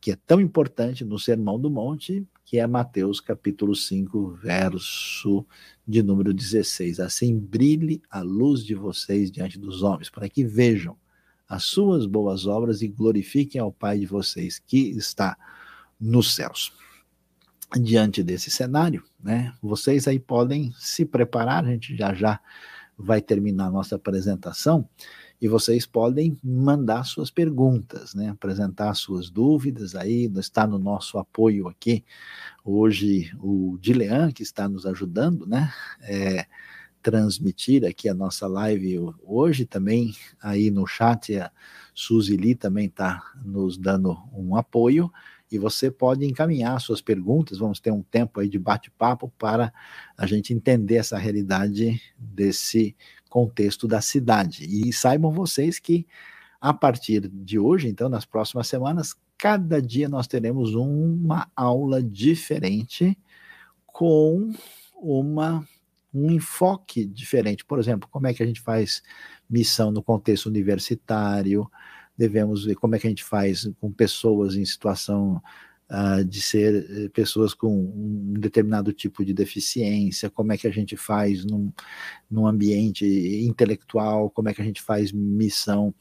que é tão importante no Sermão do Monte, que é Mateus capítulo 5, verso de número 16. Assim brilhe a luz de vocês diante dos homens, para que vejam as suas boas obras e glorifiquem ao Pai de vocês que está nos céus diante desse cenário, né? Vocês aí podem se preparar, a gente já já vai terminar a nossa apresentação e vocês podem mandar suas perguntas, né? Apresentar suas dúvidas aí, está no nosso apoio aqui hoje o Dilean que está nos ajudando, né? É, transmitir aqui a nossa live hoje também aí no chat a Suzy Lee também está nos dando um apoio e você pode encaminhar suas perguntas, vamos ter um tempo aí de bate-papo para a gente entender essa realidade desse contexto da cidade. E saibam vocês que a partir de hoje, então, nas próximas semanas, cada dia nós teremos uma aula diferente com uma um enfoque diferente. Por exemplo, como é que a gente faz missão no contexto universitário, devemos ver como é que a gente faz com pessoas em situação uh, de ser eh, pessoas com um determinado tipo de deficiência, como é que a gente faz num, num ambiente intelectual, como é que a gente faz missão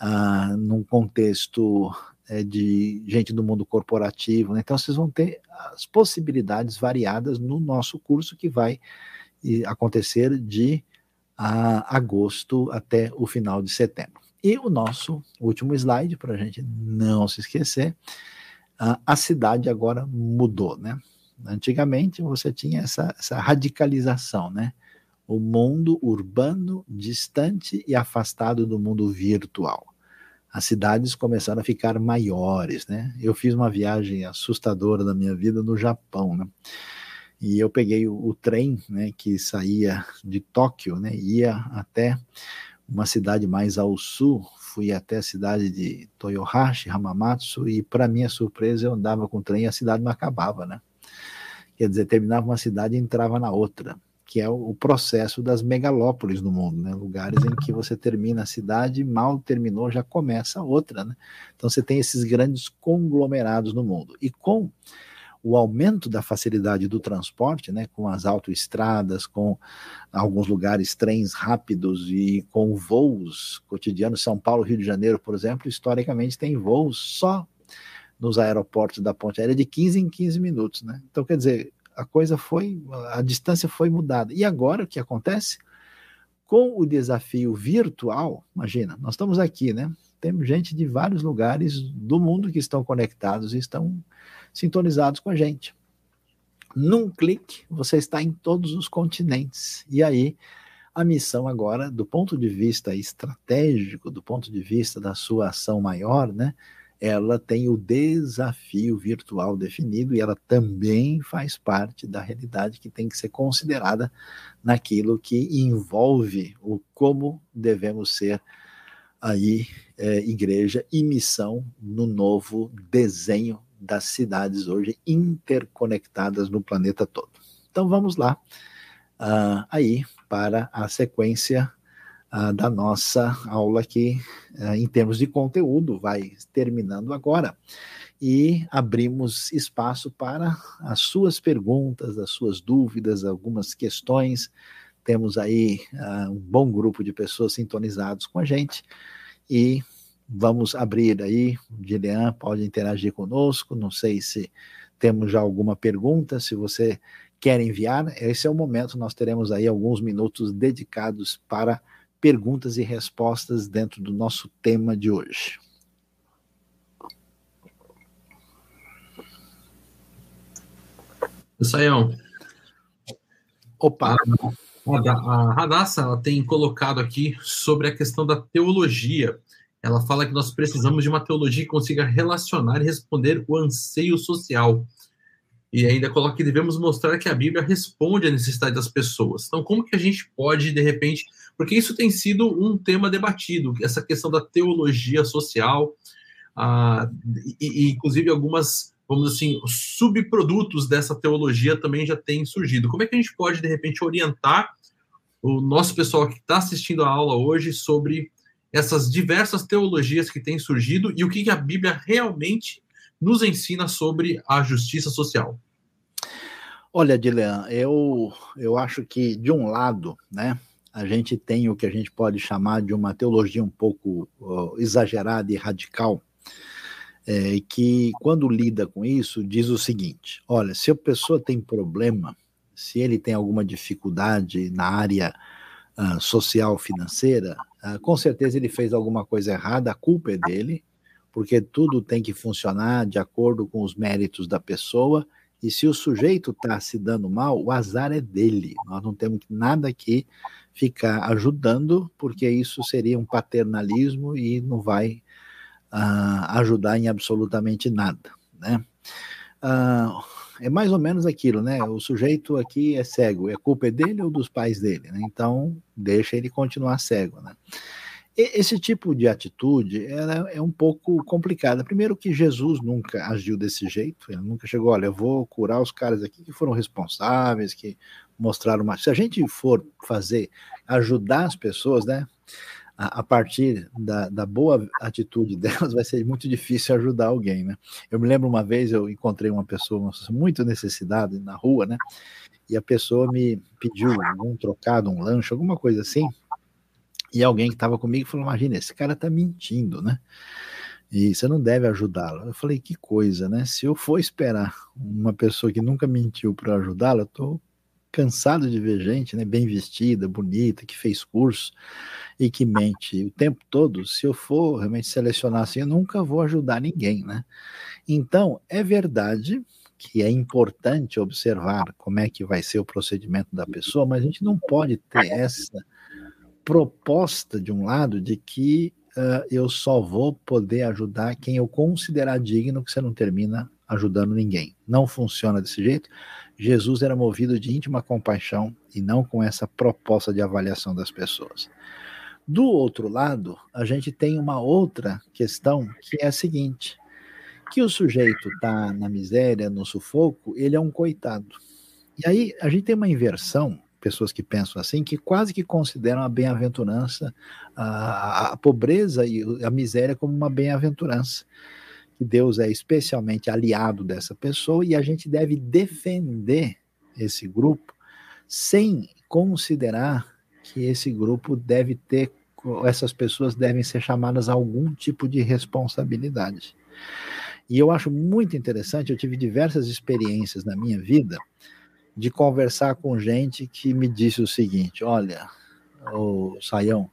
uh, num contexto uh, de gente do mundo corporativo. Né? Então, vocês vão ter as possibilidades variadas no nosso curso que vai acontecer de agosto até o final de setembro. E o nosso último slide, para a gente não se esquecer, a cidade agora mudou, né? Antigamente você tinha essa, essa radicalização, né? O mundo urbano, distante e afastado do mundo virtual. As cidades começaram a ficar maiores, né? Eu fiz uma viagem assustadora da minha vida no Japão, né? E eu peguei o, o trem, né, que saía de Tóquio, né, ia até uma cidade mais ao sul, fui até a cidade de Toyohashi, Hamamatsu, e para minha surpresa eu andava com o trem e a cidade não acabava, né? Quer dizer, terminava uma cidade e entrava na outra. que é o processo das megalópolis no mundo, né? lugares em que você termina a cidade, mal terminou, já começa outra. Né? Então você tem esses grandes conglomerados no mundo. E com o aumento da facilidade do transporte, né, com as autoestradas, com alguns lugares trens rápidos e com voos cotidianos, São Paulo, Rio de Janeiro, por exemplo, historicamente tem voos só nos aeroportos da ponte aérea de 15 em 15 minutos, né? Então, quer dizer, a coisa foi, a distância foi mudada. E agora o que acontece? Com o desafio virtual, imagina, nós estamos aqui, né? Temos gente de vários lugares do mundo que estão conectados e estão sintonizados com a gente. Num clique, você está em todos os continentes. E aí, a missão agora, do ponto de vista estratégico, do ponto de vista da sua ação maior, né? Ela tem o desafio virtual definido e ela também faz parte da realidade que tem que ser considerada naquilo que envolve o como devemos ser aí é, igreja e missão no novo desenho das cidades hoje interconectadas no planeta todo. Então vamos lá, uh, aí para a sequência uh, da nossa aula aqui, uh, em termos de conteúdo, vai terminando agora. E abrimos espaço para as suas perguntas, as suas dúvidas, algumas questões. Temos aí um bom grupo de pessoas sintonizados com a gente. E Vamos abrir aí, Gilian pode interagir conosco. Não sei se temos já alguma pergunta, se você quer enviar, esse é o momento, nós teremos aí alguns minutos dedicados para perguntas e respostas dentro do nosso tema de hoje. Saião. Opa. A, a Radassa tem colocado aqui sobre a questão da teologia ela fala que nós precisamos de uma teologia que consiga relacionar e responder o anseio social. E ainda coloca que devemos mostrar que a Bíblia responde à necessidade das pessoas. Então, como que a gente pode, de repente, porque isso tem sido um tema debatido, essa questão da teologia social, ah, e, e, inclusive algumas, vamos assim, subprodutos dessa teologia também já têm surgido. Como é que a gente pode, de repente, orientar o nosso pessoal que está assistindo a aula hoje sobre essas diversas teologias que têm surgido e o que a Bíblia realmente nos ensina sobre a justiça social. Olha, Dilean, eu, eu acho que, de um lado, né, a gente tem o que a gente pode chamar de uma teologia um pouco exagerada e radical, é, que, quando lida com isso, diz o seguinte: olha, se a pessoa tem problema, se ele tem alguma dificuldade na área uh, social financeira, uh, com certeza ele fez alguma coisa errada, a culpa é dele, porque tudo tem que funcionar de acordo com os méritos da pessoa, e se o sujeito está se dando mal, o azar é dele. Nós não temos nada que ficar ajudando, porque isso seria um paternalismo e não vai uh, ajudar em absolutamente nada, né? Uh, é mais ou menos aquilo, né? O sujeito aqui é cego, é culpa é dele ou dos pais dele, né? Então, deixa ele continuar cego, né? Esse tipo de atitude é um pouco complicada. Primeiro que Jesus nunca agiu desse jeito, ele nunca chegou, olha, eu vou curar os caras aqui que foram responsáveis, que mostraram uma... Se a gente for fazer, ajudar as pessoas, né? A, partir da, da, boa atitude delas, vai ser muito difícil ajudar alguém, né? Eu me lembro uma vez, eu encontrei uma pessoa muito necessitada na rua, né? E a pessoa me pediu um trocado, um lanche, alguma coisa assim. E alguém que estava comigo falou: Imagina, esse cara tá mentindo, né? E você não deve ajudá-lo. Eu falei: Que coisa, né? Se eu for esperar uma pessoa que nunca mentiu para ajudá-la, eu tô cansado de ver gente, né, bem vestida, bonita, que fez curso e que mente o tempo todo. Se eu for realmente selecionar assim, eu nunca vou ajudar ninguém, né? Então, é verdade que é importante observar como é que vai ser o procedimento da pessoa, mas a gente não pode ter essa proposta de um lado de que uh, eu só vou poder ajudar quem eu considerar digno, que você não termina ajudando ninguém. Não funciona desse jeito. Jesus era movido de íntima compaixão e não com essa proposta de avaliação das pessoas. Do outro lado, a gente tem uma outra questão que é a seguinte: que o sujeito está na miséria, no sufoco, ele é um coitado. E aí a gente tem uma inversão pessoas que pensam assim, que quase que consideram a bem-aventurança, a, a, pobreza e a miséria como uma bem-aventurança. Que Deus é especialmente aliado dessa pessoa e a gente deve defender esse grupo sem considerar que esse grupo deve ter, essas pessoas devem ser chamadas a algum tipo de responsabilidade. E eu acho muito interessante, eu tive diversas experiências na minha vida de conversar com gente que me disse o seguinte: olha, o Saião,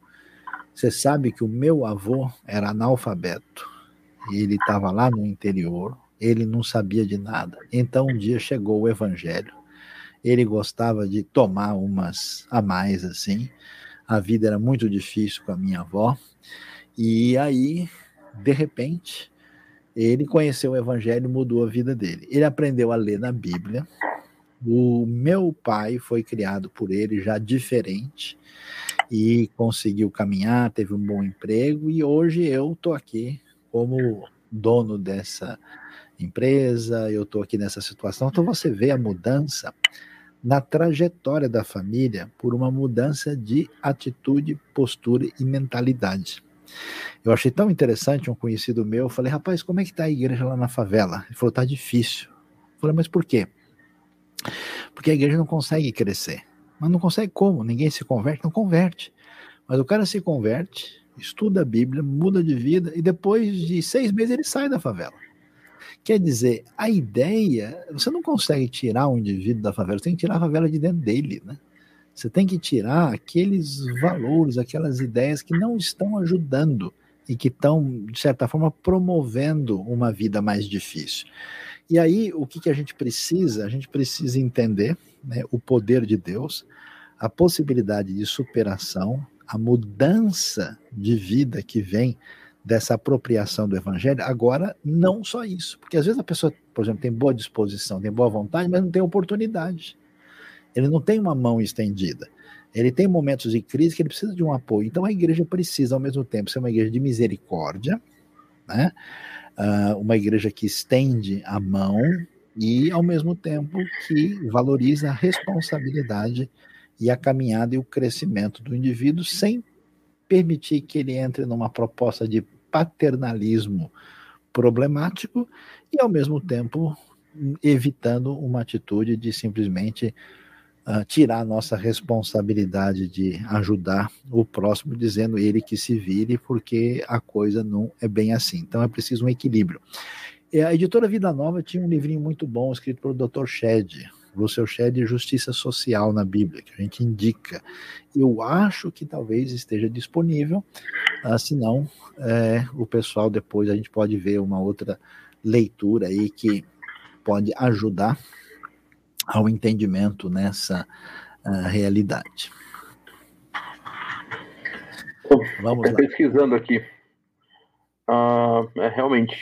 você sabe que o meu avô era analfabeto, ele estava lá no interior, ele não sabia de nada. Então um dia chegou o evangelho, ele gostava de tomar umas a mais assim, a vida era muito difícil com a minha avó, e aí, de repente, ele conheceu o evangelho e mudou a vida dele. Ele aprendeu a ler na Bíblia, o meu pai foi criado por ele já diferente e conseguiu caminhar, teve um bom emprego e hoje eu estou aqui como dono dessa empresa, eu estou aqui nessa situação. Então você vê a mudança na trajetória da família por uma mudança de atitude, postura e mentalidade. Eu achei tão interessante um conhecido meu, eu falei, rapaz, como é que tá a igreja lá na favela? Ele falou, tá difícil. Eu falei, mas por quê? Porque a igreja não consegue crescer. Mas não consegue como? Ninguém se converte? Não converte. Mas o cara se converte, estuda a Bíblia, muda de vida e depois de seis meses ele sai da favela. Quer dizer, a ideia, você não consegue tirar um indivíduo da favela, você tem que tirar a favela de dentro dele, né? Você tem que tirar aqueles valores, aquelas ideias que não estão ajudando e que estão, de certa forma, promovendo uma vida mais difícil. E aí, o que, que a gente precisa? A gente precisa entender né, o poder de Deus, a possibilidade de superação, a mudança de vida que vem dessa apropriação do evangelho. Agora, não só isso, porque às vezes a pessoa, por exemplo, tem boa disposição, tem boa vontade, mas não tem oportunidade. Ele não tem uma mão estendida. Ele tem momentos de crise que ele precisa de um apoio. Então a igreja precisa, ao mesmo tempo, ser uma igreja de misericórdia, né? uh, uma igreja que estende a mão e, ao mesmo tempo, que valoriza a responsabilidade e a caminhada e o crescimento do indivíduo sem permitir que ele entre numa proposta de paternalismo problemático e, ao mesmo tempo, evitando uma atitude de simplesmente uh, tirar a nossa responsabilidade de ajudar o próximo, dizendo ele que se vire, porque a coisa não é bem assim. Então é preciso um equilíbrio. A editora Vida Nova tinha um livrinho muito bom escrito pelo Dr. Shedd, Russell Shedd, Justiça Social na Bíblia, que a gente indica. Eu acho que talvez esteja disponível, uh, se não, é, o pessoal depois a gente pode ver uma outra leitura aí que pode ajudar ao entendimento nessa uh, realidade. Vamos lá. Pesquisando aqui. Uh, é, realmente,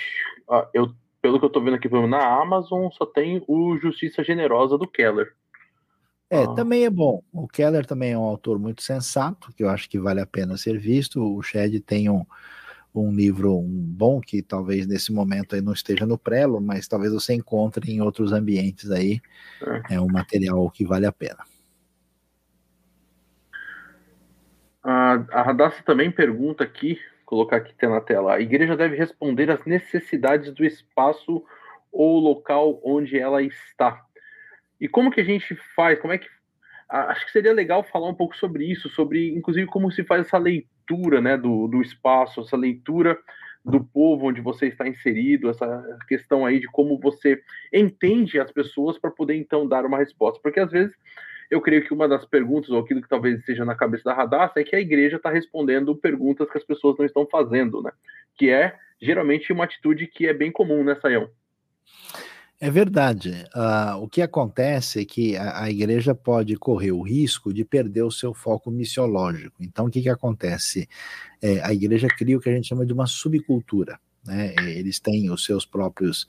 uh, eu, pelo que eu estou vendo aqui na Amazon, só tem o Justiça Generosa do Keller. É, também é bom. O Keller também é um autor muito sensato, que eu acho que vale a pena ser visto. O Shed tem um, um livro um bom que talvez nesse momento aí não esteja no prelo, mas talvez você encontre em outros ambientes aí. É, é um material que vale a pena. A, a Radassa também pergunta aqui, colocar aqui na tela, a igreja deve responder às necessidades do espaço ou local onde ela está. E como que a gente faz? Como é que acho que seria legal falar um pouco sobre isso, sobre inclusive como se faz essa leitura né, do, do espaço, essa leitura do povo onde você está inserido, essa questão aí de como você entende as pessoas para poder então dar uma resposta. Porque às vezes eu creio que uma das perguntas, ou aquilo que talvez esteja na cabeça da Radassa, é que a igreja está respondendo perguntas que as pessoas não estão fazendo, né? Que é geralmente uma atitude que é bem comum, né, Saião? É verdade. Uh, o que acontece é que a, a, igreja pode correr o risco de perder o seu foco missiológico. Então, o que, que acontece? É, a igreja cria o que a gente chama de uma subcultura. Né? Eles têm os seus próprios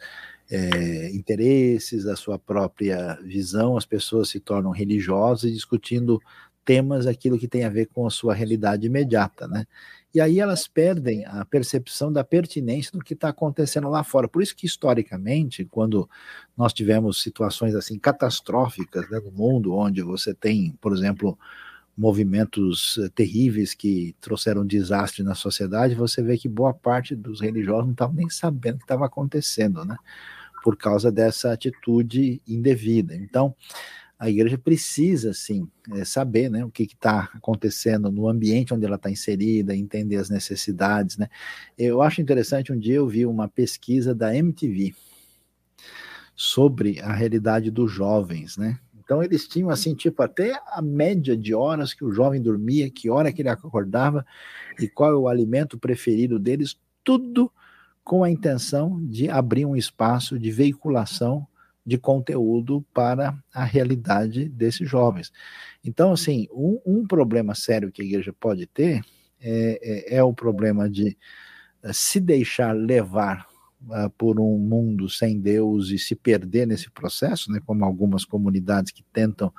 é, interesses, a sua própria visão, as pessoas se tornam religiosas discutindo temas, aquilo que tem a ver com a sua realidade imediata, né? E aí elas perdem a percepção da pertinência do que está acontecendo lá fora. Por isso que, historicamente, quando nós tivemos situações assim catastróficas né, no mundo, onde você tem, por exemplo, movimentos eh, terríveis que trouxeram desastre na sociedade, você vê que boa parte dos religiosos não estavam nem sabendo o que estava acontecendo, né? Por causa dessa atitude indevida. Então, a igreja precisa, sim, é, saber né, o que está acontecendo no ambiente onde ela está inserida, entender as necessidades. Né? Eu acho interessante, um dia eu vi uma pesquisa da MTV sobre a realidade dos jovens, né? Então eles tinham assim, tipo, até a média de horas que o jovem dormia, que hora que ele acordava e qual é o alimento preferido deles, tudo com a intenção de abrir um espaço de veiculação de conteúdo para a realidade desses jovens. Então, assim, um, um problema sério que a igreja pode ter é, é, é o problema de uh, se deixar levar uh, por um mundo sem Deus e se perder nesse processo, né, como algumas comunidades que tentam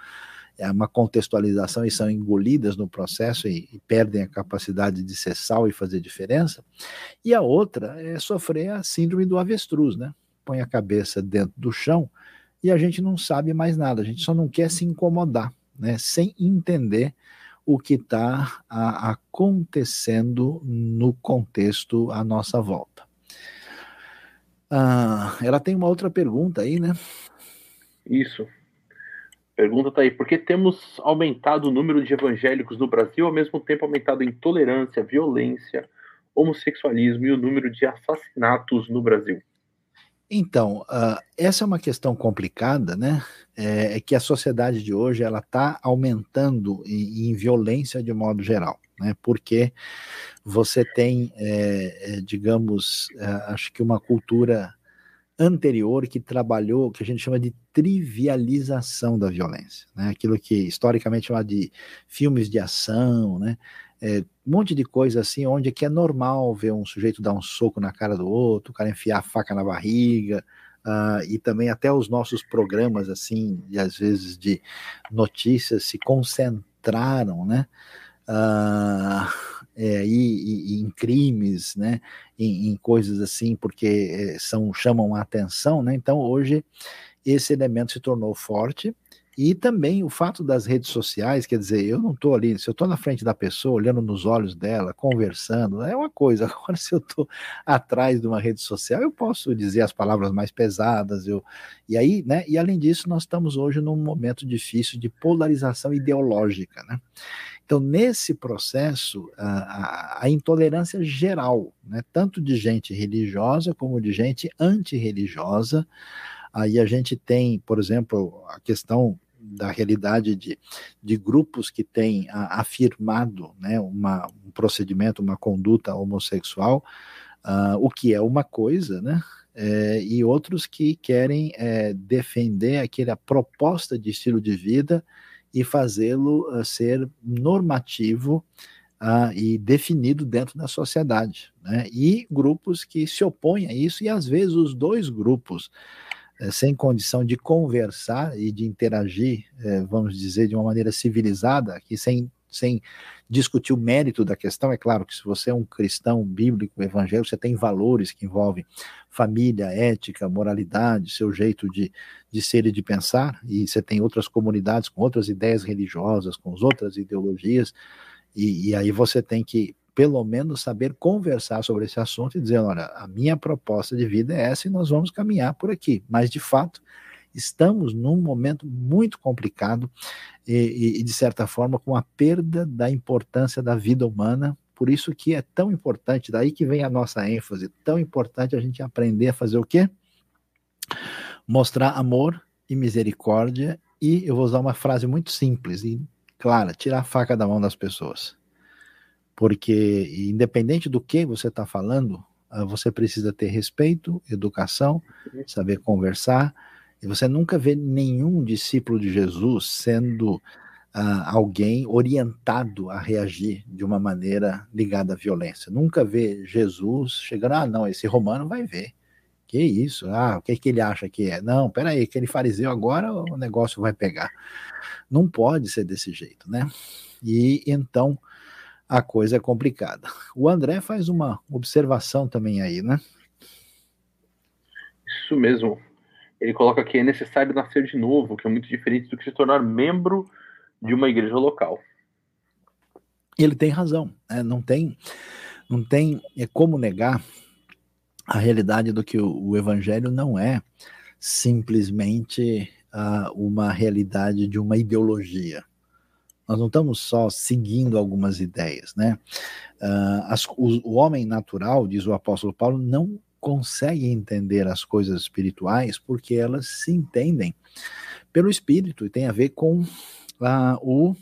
é uma contextualização e são engolidas no processo e, e, perdem a capacidade de ser sal e fazer diferença. E a outra é sofrer a síndrome do avestruz, né? põe a cabeça dentro do chão e a gente não sabe mais nada, a gente só não quer se incomodar, né, sem entender o que está acontecendo no contexto à nossa volta. Ah, ela tem uma outra pergunta aí, né? Isso. Pergunta tá aí, por que temos aumentado o número de evangélicos no Brasil, ao mesmo tempo aumentado a intolerância, violência, homossexualismo e o número de assassinatos no Brasil? Então, uh, essa é uma questão complicada, né? É, é que a sociedade de hoje ela está aumentando em, em, violência de modo geral, né? Porque você tem, é, é, digamos, é, acho que uma cultura anterior que trabalhou o que a gente chama de trivialização da violência, né? Aquilo que historicamente chama de filmes de ação, né? é, um monte de coisa assim, onde é que é normal ver um sujeito dar um soco na cara do outro, o cara enfiar a faca na barriga, uh, e também até os nossos programas, assim, e às vezes de notícias se concentraram, né, uh, é, e, e, em crimes, né, em, em coisas assim, porque é, são, chamam a atenção, né, então hoje esse elemento se tornou forte, e também o fato das redes sociais, quer dizer, eu não estou ali, se eu estou na frente da pessoa, olhando nos olhos dela, conversando, é uma coisa. Agora, se eu estou atrás de uma rede social, eu posso dizer as palavras mais pesadas, eu, e aí, né? E além disso, nós estamos hoje num momento difícil de polarização ideológica, né? Então, nesse processo, a, a, a intolerância geral, né, tanto de gente religiosa como de gente antirreligiosa, aí a gente tem, por exemplo, a questão da realidade de, de grupos que têm a, afirmado né, uma, um procedimento, uma conduta homossexual, uh, o que é uma coisa, né? É, e outros que querem é, defender aquela proposta de estilo de vida e fazê-lo uh, ser normativo uh, e definido dentro da sociedade. Né? E grupos que se opõem a isso, e às vezes os dois grupos é, sem condição de conversar e de interagir, é, vamos dizer, de uma maneira civilizada, aqui sem, sem discutir o mérito da questão. É claro que se você é um cristão bíblico, evangélico, você tem valores que envolvem família, ética, moralidade, seu jeito de, de ser e de pensar, e você tem outras comunidades com outras ideias religiosas, com outras ideologias, e, e aí você tem que pelo menos saber conversar sobre esse assunto e dizer, olha, a minha proposta de vida é essa e nós vamos caminhar por aqui. Mas, de fato, estamos num momento muito complicado e, e, de certa forma, com a perda da importância da vida humana. Por isso que é tão importante, daí que vem a nossa ênfase, tão importante a gente aprender a fazer o quê? Mostrar amor e misericórdia e eu vou usar uma frase muito simples e clara, tirar a faca da mão das pessoas porque independente do que você está falando, ah, você precisa ter respeito, educação, saber conversar, e você nunca vê nenhum discípulo de Jesus sendo uh, alguém orientado a reagir de uma maneira ligada à violência. Nunca vê Jesus chegando, ah, não, esse romano vai ver. Que isso? Ah, o que, que ele acha que é? Não, peraí, aquele fariseu agora o negócio vai pegar. Não pode ser desse jeito, né? E então a coisa é complicada. O André faz uma observação também aí, né? Isso mesmo. Ele coloca que é necessário nascer de novo, que é muito diferente do que se tornar membro de uma igreja local. Ele tem razão. Né? Não tem, não tem é como negar a realidade do que o, o evangelho não é simplesmente uh, uma realidade de uma ideologia. Nós não estamos só seguindo algumas ideias, né? Uh, as, o, o homem natural, diz o apóstolo Paulo, não consegue entender as coisas espirituais porque elas se entendem pelo espírito e tem a ver com uh, o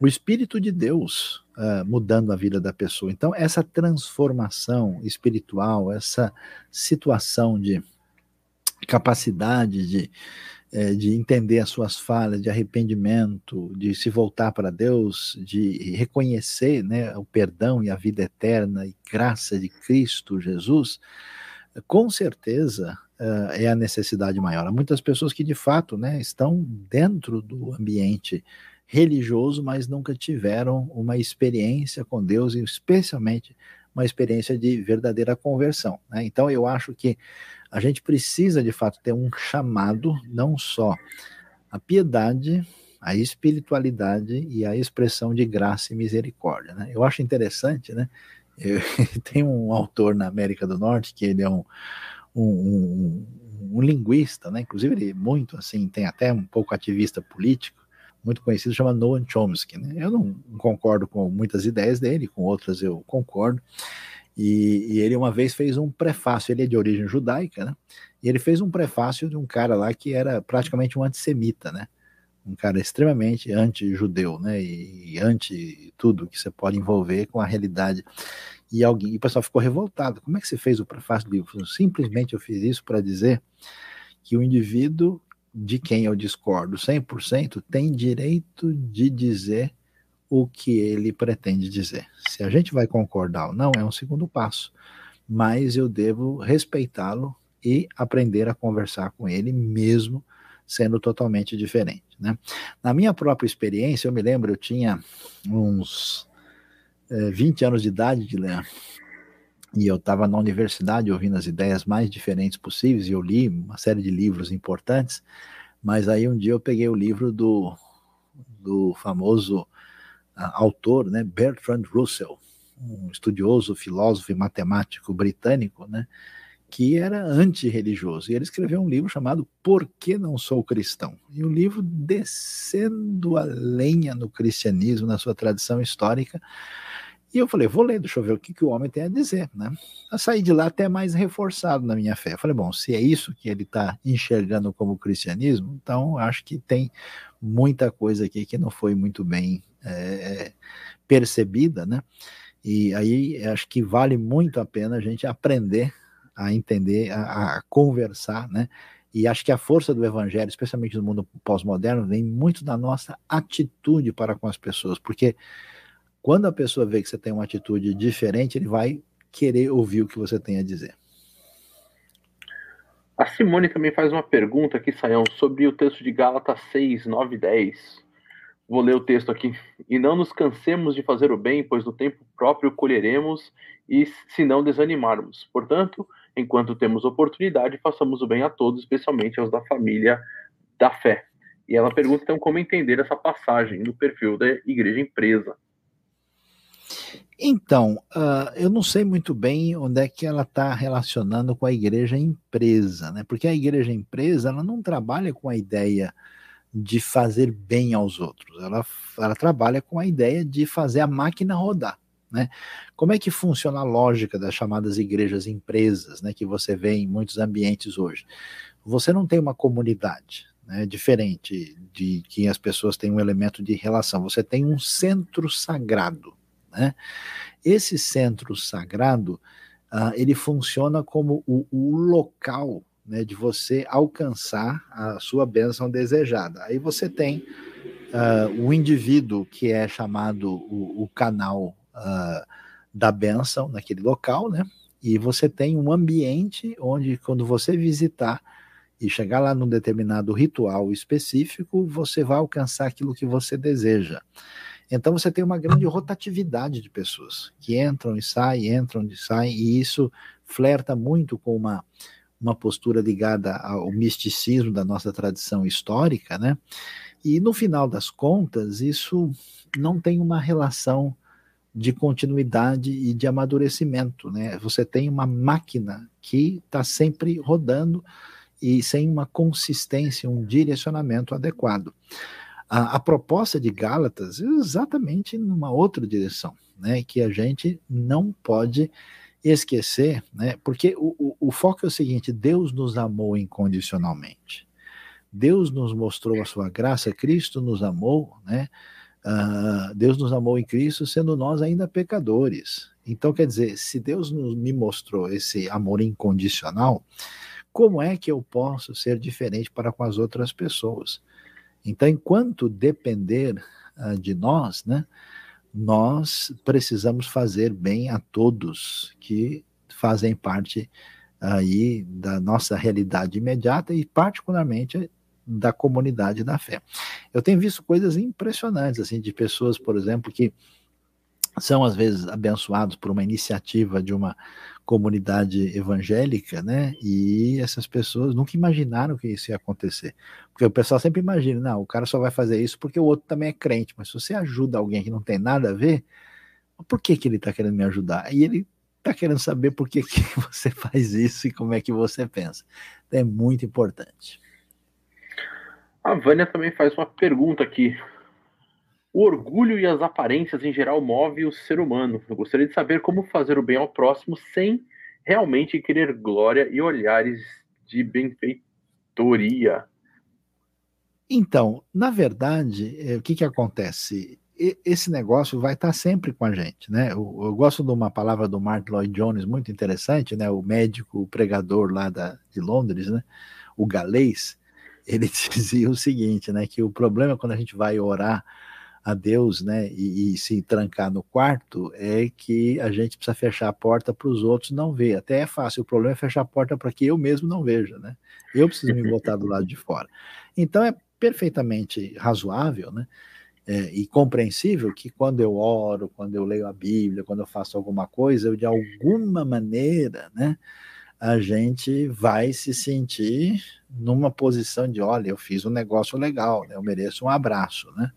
o Espírito de Deus uh, mudando a vida da pessoa. Então, essa transformação espiritual, essa situação de capacidade de, é, de entender as suas falhas, de arrependimento, de se voltar para Deus, de reconhecer né, o perdão e a vida eterna e graça de Cristo Jesus, com certeza uh, é a necessidade maior. Há muitas pessoas que de fato né, estão dentro do ambiente religioso, mas nunca tiveram uma experiência com Deus, e especialmente uma experiência de verdadeira conversão. Né? Então eu acho que a gente precisa de fato ter um chamado, não só a piedade, a espiritualidade e a expressão de graça e misericórdia. Né? Eu acho interessante, né? Eu, tem um autor na América do Norte que ele é um, um, um, um linguista, né? Inclusive ele é muito assim, tem até um pouco ativista político, muito conhecido, chama Noam Chomsky. Né? Eu não concordo com muitas ideias dele, com outras eu concordo. E, e, ele uma vez fez um prefácio, ele é de origem judaica, né? E ele fez um prefácio de um cara lá que era praticamente um antissemita, né? Um cara extremamente anti-judeu, né? E, e anti tudo que você pode envolver com a realidade. E alguém, e o pessoal ficou revoltado. Como é que você fez o prefácio do livro? Simplesmente eu fiz isso para dizer que o indivíduo de quem eu discordo 100% tem direito de dizer o que ele pretende dizer. Se a gente vai concordar ou não, é um segundo passo, mas eu devo respeitá-lo e aprender a conversar com ele, mesmo sendo totalmente diferente. Né? Na minha própria experiência, eu me lembro, eu tinha uns é, 20 anos de idade, de e eu estava na universidade ouvindo as ideias mais diferentes possíveis, e eu li uma série de livros importantes, mas aí um dia eu peguei o livro do, do famoso autor, né, Bertrand Russell, um estudioso, filósofo e matemático britânico, né, que era antirreligioso. E ele escreveu um livro chamado Por que Não Sou Cristão? E o livro descendo a lenha no cristianismo, na sua tradição histórica, e eu falei, vou ler, deixa eu ver o que, que o homem tem a dizer, né? Eu saí de lá até mais reforçado na minha fé. Eu falei, bom, se é isso que ele está enxergando como cristianismo, então acho que tem muita coisa aqui que não foi muito bem é, percebida, né? E aí acho que vale muito a pena a gente aprender a entender, a, a conversar, né? E acho que a força do evangelho, especialmente no mundo pós-moderno, vem muito da nossa atitude para com as pessoas, porque quando a pessoa vê que você tem uma atitude diferente, ele vai querer ouvir o que você tem a dizer. A Simone também faz uma pergunta aqui, Saião, sobre o texto de Gálatas 6, 9 e 10. Vou ler o texto aqui. E não nos cansemos de fazer o bem, pois no tempo próprio colheremos, e se não desanimarmos. Portanto, enquanto temos oportunidade, façamos o bem a todos, especialmente aos da família da fé. E ela pergunta então como entender essa passagem no perfil da igreja empresa. Então, uh, eu não sei muito bem onde é que ela está relacionando com a igreja empresa, né? Porque a igreja empresa ela não trabalha com a ideia de fazer bem aos outros, ela, ela trabalha com a ideia de fazer a máquina rodar. Né? Como é que funciona a lógica das chamadas igrejas empresas, né, que você vê em muitos ambientes hoje? Você não tem uma comunidade, né, diferente de que as pessoas têm um elemento de relação. Você tem um centro sagrado. Né? Esse centro sagrado, uh, ele funciona como o, o local né, de você alcançar a sua bênção desejada. Aí você tem uh, o indivíduo que é chamado o, o canal uh, da bênção naquele local, né? E você tem um ambiente onde, quando você visitar e chegar lá num determinado ritual específico, você vai alcançar aquilo que você deseja. Então você tem uma grande rotatividade de pessoas que entram e saem, entram e saem, e isso flerta muito com uma, uma postura ligada ao misticismo da nossa tradição histórica, né? E no final das contas, isso não tem uma relação de continuidade e de amadurecimento, né? Você tem uma máquina que está sempre rodando e sem uma consistência, um direcionamento adequado. A, a, proposta de Gálatas é exatamente numa outra direção, né? Que a gente não pode esquecer, né? Porque o, o, o foco é o seguinte: Deus nos amou incondicionalmente. Deus nos mostrou a sua graça, Cristo nos amou, né? Uh, Deus nos amou em Cristo, sendo nós ainda pecadores. Então, quer dizer, se Deus nos, me mostrou esse amor incondicional, como é que eu posso ser diferente para com as outras pessoas? Então, enquanto depender uh, de nós, né, nós precisamos fazer bem a todos que fazem parte aí da nossa realidade imediata e particularmente da comunidade da fé. Eu tenho visto coisas impressionantes, assim, de pessoas, por exemplo, que são às vezes abençoados por uma iniciativa de uma comunidade evangélica, né? E essas pessoas nunca imaginaram que isso ia acontecer. Porque o pessoal sempre imagina, não, o cara só vai fazer isso porque o outro também é crente, mas se você ajuda alguém que não tem nada a ver, por que, que ele está querendo me ajudar? E ele está querendo saber por que, que você faz isso e como é que você pensa. Então, é muito importante. A Vânia também faz uma pergunta aqui. O orgulho e as aparências em geral movem o ser humano. Eu gostaria de saber como fazer o bem ao próximo sem realmente querer glória e olhares de benfeitoria. Então, na verdade, é, o que, que acontece? Esse negócio vai estar sempre com a gente, né? Eu, eu, gosto de uma palavra do Mark Lloyd Jones muito interessante, né? O médico, o pregador lá da, de Londres, né? O galês, ele dizia o seguinte, né, que o problema quando a gente vai orar a Deus, né, e, e se trancar no quarto, é que a gente precisa fechar a porta para os outros não ver. Até é fácil, o problema é fechar a porta para que eu mesmo não veja, né? Eu preciso me botar do lado de fora. Então é perfeitamente razoável, né? É, e compreensível que quando eu oro, quando eu leio a Bíblia, quando eu faço alguma coisa, eu de alguma maneira, né, a gente vai se sentir numa posição de, olha, eu fiz um negócio legal, né? eu mereço um abraço, né?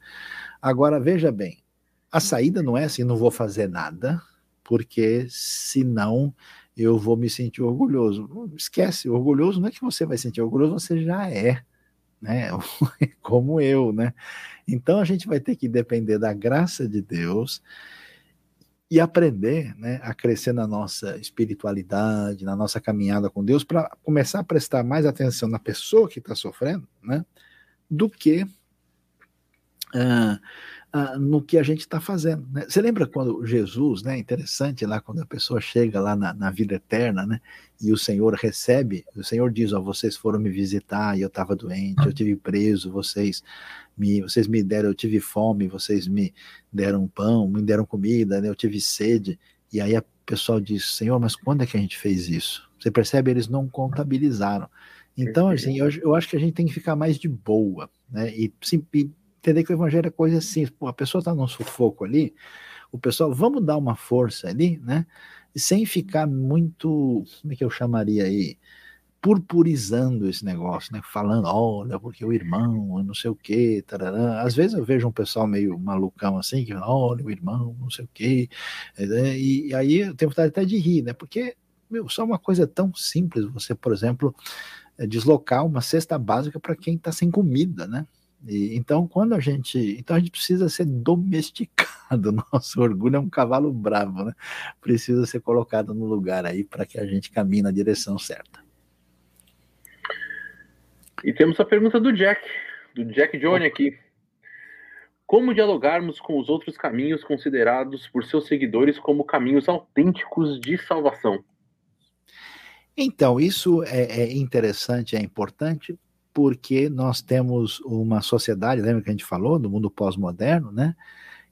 Agora, veja bem, a saída não é assim, não vou fazer nada, porque senão eu vou me sentir orgulhoso. Esquece, orgulhoso não é que você vai sentir orgulhoso, você já é, né? Como eu, né? Então a gente vai ter que depender da graça de Deus e aprender né, a crescer na nossa espiritualidade, na nossa caminhada com Deus, para começar a prestar mais atenção na pessoa que está sofrendo, né, do que uh, uh, no que a gente está fazendo. Né? Você lembra quando Jesus, né, interessante lá, quando a pessoa chega lá na, na vida eterna, né, e o Senhor recebe, o Senhor diz, ó, vocês foram me visitar e eu estava doente, eu tive preso, vocês me, vocês me deram, eu tive fome, vocês me deram pão, me deram comida, né, eu tive sede. E aí a pessoa diz, Senhor, mas quando é que a gente fez isso? Você percebe, eles não contabilizaram. Então, assim, eu, eu acho que a gente tem que ficar mais de boa, né? E, sim, e entender que o evangelho é coisa assim, pô, a pessoa está num sufoco ali, o pessoal, vamos dar uma força ali, né? Sem ficar muito, como é que eu chamaria aí? purpurizando esse negócio, né? Falando, olha, porque o irmão, não sei o quê, tarará. Às vezes eu vejo um pessoal meio malucão assim, que olha, o irmão, não sei o quê. É, e aí eu tenho vontade até de rir, né? Porque, meu, só uma coisa tão simples, você, por exemplo, é deslocar uma cesta básica para quem está sem comida, né? E, então, quando a gente. Então, a gente precisa ser domesticado. Nosso orgulho é um cavalo bravo, né? Precisa ser colocado no lugar aí para que a gente caminhe na direção certa. E temos a pergunta do Jack, do Jack Johnny aqui. Como dialogarmos com os outros caminhos considerados por seus seguidores como caminhos autênticos de salvação? Então, isso é, é interessante, é importante, porque nós temos uma sociedade, lembra que a gente falou, do mundo pós-moderno, né?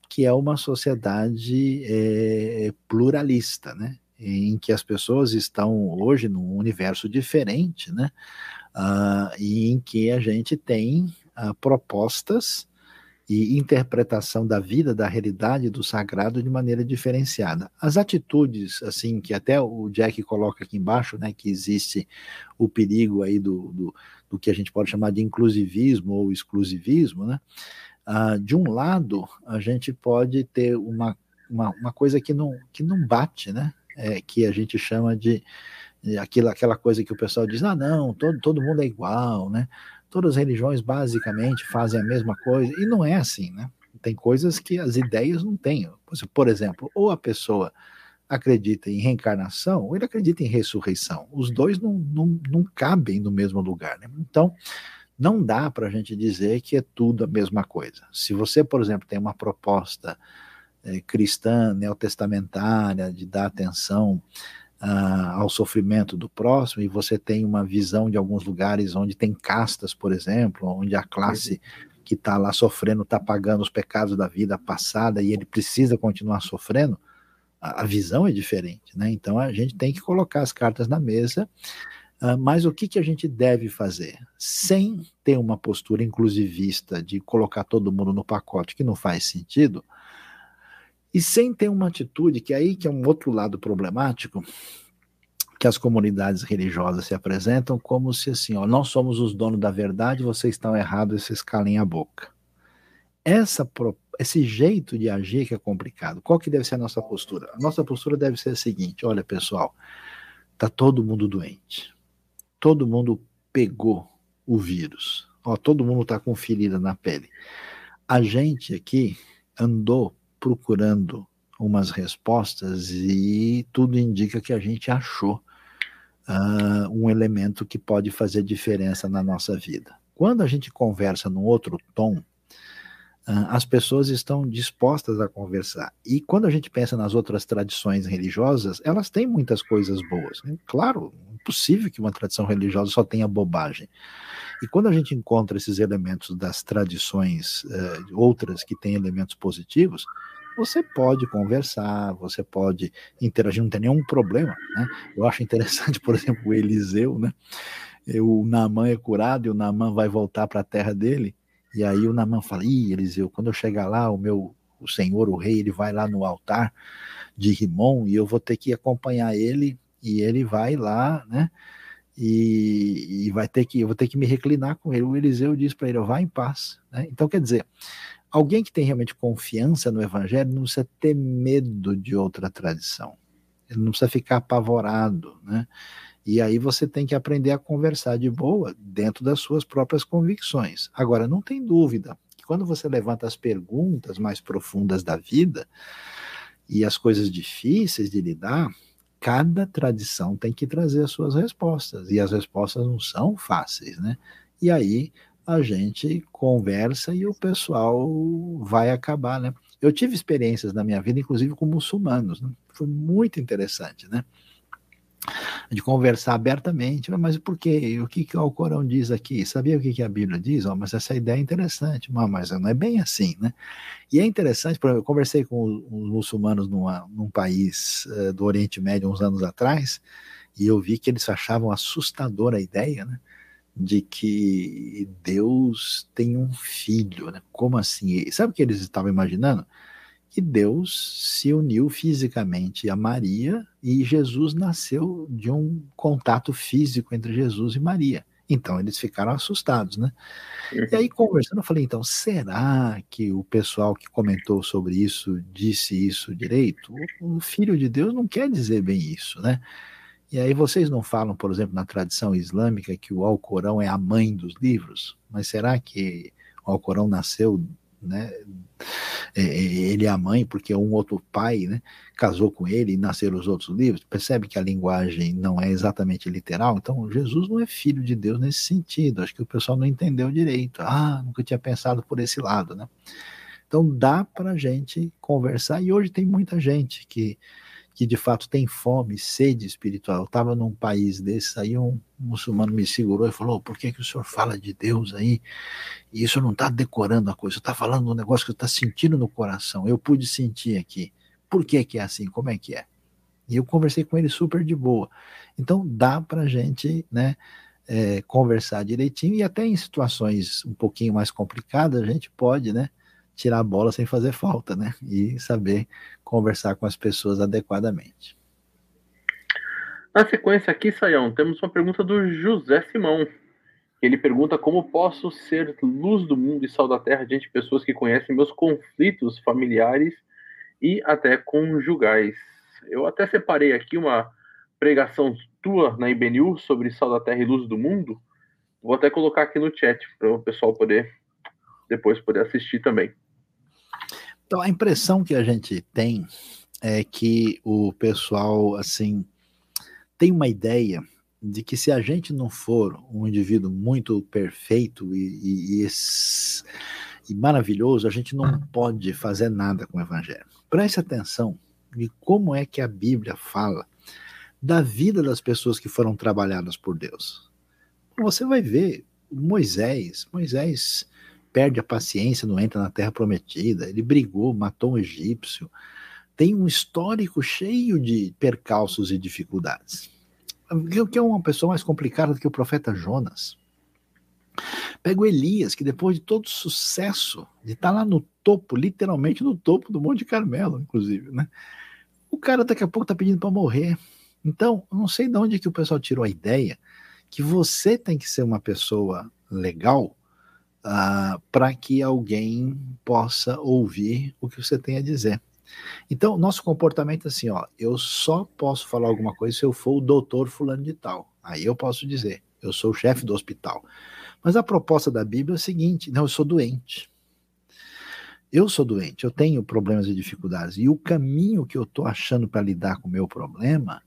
Que é uma sociedade é, pluralista, né? Em que as pessoas estão hoje num universo diferente, né? uh, em que a gente tem uh, propostas e interpretação da vida, da realidade, do sagrado de maneira diferenciada. As atitudes, assim, que até o Jack coloca aqui embaixo, né, que existe o perigo aí do, do, do que a gente pode chamar de inclusivismo ou exclusivismo, né? Ah, de um lado, a gente pode ter uma, uma, uma, coisa que não, que não bate, né? É, que a gente chama de, aquilo, aquela coisa que o pessoal diz, ah, não, todo, todo mundo é igual, né? Todas as religiões basicamente fazem a mesma coisa, e não é assim, né? Tem coisas que as ideias não têm. Por exemplo, ou a pessoa acredita em reencarnação, ou ele acredita em ressurreição. Os dois não, não, não cabem no mesmo lugar, né? Então, não dá para a gente dizer que é tudo a mesma coisa. Se você, por exemplo, tem uma proposta é, cristã, neotestamentária, de dar atenção ah, ao sofrimento do próximo, e você tem uma visão de alguns lugares onde tem castas, por exemplo, onde a classe que está lá sofrendo está pagando os pecados da vida passada e ele precisa continuar sofrendo, a, visão é diferente, né? Então a gente tem que colocar as cartas na mesa Uh, mas o que, que a gente deve fazer? Sem ter uma postura inclusivista de colocar todo mundo no pacote, que não faz sentido, e sem ter uma atitude, que é aí que é um outro lado problemático, que as comunidades religiosas se apresentam como se assim, ó, nós somos os donos da verdade, vocês estão errados vocês calem a boca. Essa, esse jeito de agir que é complicado. Qual que deve ser a nossa postura? A nossa postura deve ser a seguinte: olha, pessoal, tá todo mundo doente todo mundo pegou o vírus. Ó, todo mundo está com ferida na pele. A gente aqui andou procurando umas respostas e tudo indica que a gente achou uh, um elemento que pode fazer diferença na nossa vida. Quando a gente conversa num outro tom, as pessoas estão dispostas a conversar. E quando a gente pensa nas outras tradições religiosas, elas têm muitas coisas boas. Né? Claro, impossível que uma tradição religiosa só tenha bobagem. E quando a gente encontra esses elementos das tradições, uh, outras que têm elementos positivos, você pode conversar, você pode interagir, não tem nenhum problema. Né? Eu acho interessante, por exemplo, o Eliseu, né? O Naamã é curado e o Naamã vai voltar para a terra dele e aí o Namã fala: Ih, Eliseu, quando eu chegar lá, o meu o senhor, o rei, ele vai lá no altar de Rimon e eu vou ter que acompanhar ele e ele vai lá, né? E, e vai ter que eu vou ter que me reclinar com ele. O Eliseu diz para ele: vá em paz. Né? Então, quer dizer, alguém que tem realmente confiança no evangelho não precisa ter medo de outra tradição. Ele não precisa ficar apavorado, né? E aí você tem que aprender a conversar de boa dentro das suas próprias convicções. Agora, não tem dúvida que quando você levanta as perguntas mais profundas da vida e as coisas difíceis de lidar, cada tradição tem que trazer as suas respostas. E as respostas não são fáceis, né? E aí a gente conversa e o pessoal vai acabar, né? Eu tive experiências na minha vida, inclusive com muçulmanos, né? foi muito interessante, né? De conversar abertamente, mas por quê? O que, que o Corão diz aqui? Sabia o que, que a Bíblia diz? Oh, mas essa ideia é interessante, mas não é bem assim, né? E é interessante, eu conversei com os muçulmanos numa, num país uh, do Oriente Médio uns anos atrás, e eu vi que eles achavam assustadora a ideia, né? De que Deus tem um filho, né? Como assim? Sabe o que eles estavam imaginando? Que Deus se uniu fisicamente a Maria e Jesus nasceu de um contato físico entre Jesus e Maria. Então eles ficaram assustados, né? E aí, conversando, eu falei: então, será que o pessoal que comentou sobre isso disse isso direito? O filho de Deus não quer dizer bem isso, né? E aí, vocês não falam, por exemplo, na tradição islâmica, que o Alcorão é a mãe dos livros? Mas será que o Alcorão nasceu né? É, é, ele é a mãe, porque um outro pai né, casou com ele e nasceram os outros livros. Percebe que a linguagem não é exatamente literal? Então, Jesus não é filho de Deus nesse sentido. Acho que o pessoal não entendeu direito. Ah, nunca tinha pensado por esse lado, né? Então, dá para gente conversar. E hoje tem muita gente que que de fato tem fome, sede espiritual. Eu estava num país desse, aí um muçulmano me segurou e falou: por que, que o senhor fala de Deus aí? E isso não está decorando a coisa, está falando um negócio que está sentindo no coração. Eu pude sentir aqui. Por que, que é assim? Como é que é? E eu conversei com ele super de boa. Então dá para gente, né? É, conversar direitinho e até em situações um pouquinho mais complicadas a gente pode, né? tirar a bola sem fazer falta, né? E saber conversar com as pessoas adequadamente. Na sequência aqui, Saião, temos uma pergunta do José Simão. Ele pergunta como posso ser luz do mundo e sal da terra diante de pessoas que conhecem meus conflitos familiares e até conjugais. Eu até separei aqui uma pregação tua na IBNU sobre sal da terra e luz do mundo. Vou até colocar aqui no chat para o pessoal poder depois poder assistir também. Então a impressão que a gente tem é que o pessoal assim tem uma ideia de que se a gente não for um indivíduo muito perfeito e, e, e, e maravilhoso, a gente não pode fazer nada com o evangelho. Preste atenção de como é que a Bíblia fala da vida das pessoas que foram trabalhadas por Deus. Você vai ver Moisés, Moisés perde a paciência, não entra na terra prometida, ele brigou, matou um egípcio, tem um histórico cheio de percalços e dificuldades. O que é uma pessoa mais complicada do que o profeta Jonas? Pega o Elias, que depois de todo o sucesso, de estar tá lá no topo, literalmente no topo do Monte Carmelo, inclusive, né? O cara daqui a pouco está pedindo para morrer. Então, não sei de onde que o pessoal tirou a ideia que você tem que ser uma pessoa legal ah, para que alguém possa ouvir o que você tem a dizer. Então, nosso comportamento é assim, ó, eu só posso falar alguma coisa se eu for o doutor fulano de tal. Aí eu posso dizer, eu sou o chefe do hospital. Mas a proposta da Bíblia é a seguinte: não, eu sou doente. Eu sou doente, eu tenho problemas e dificuldades. E o caminho que eu estou achando para lidar com o meu problema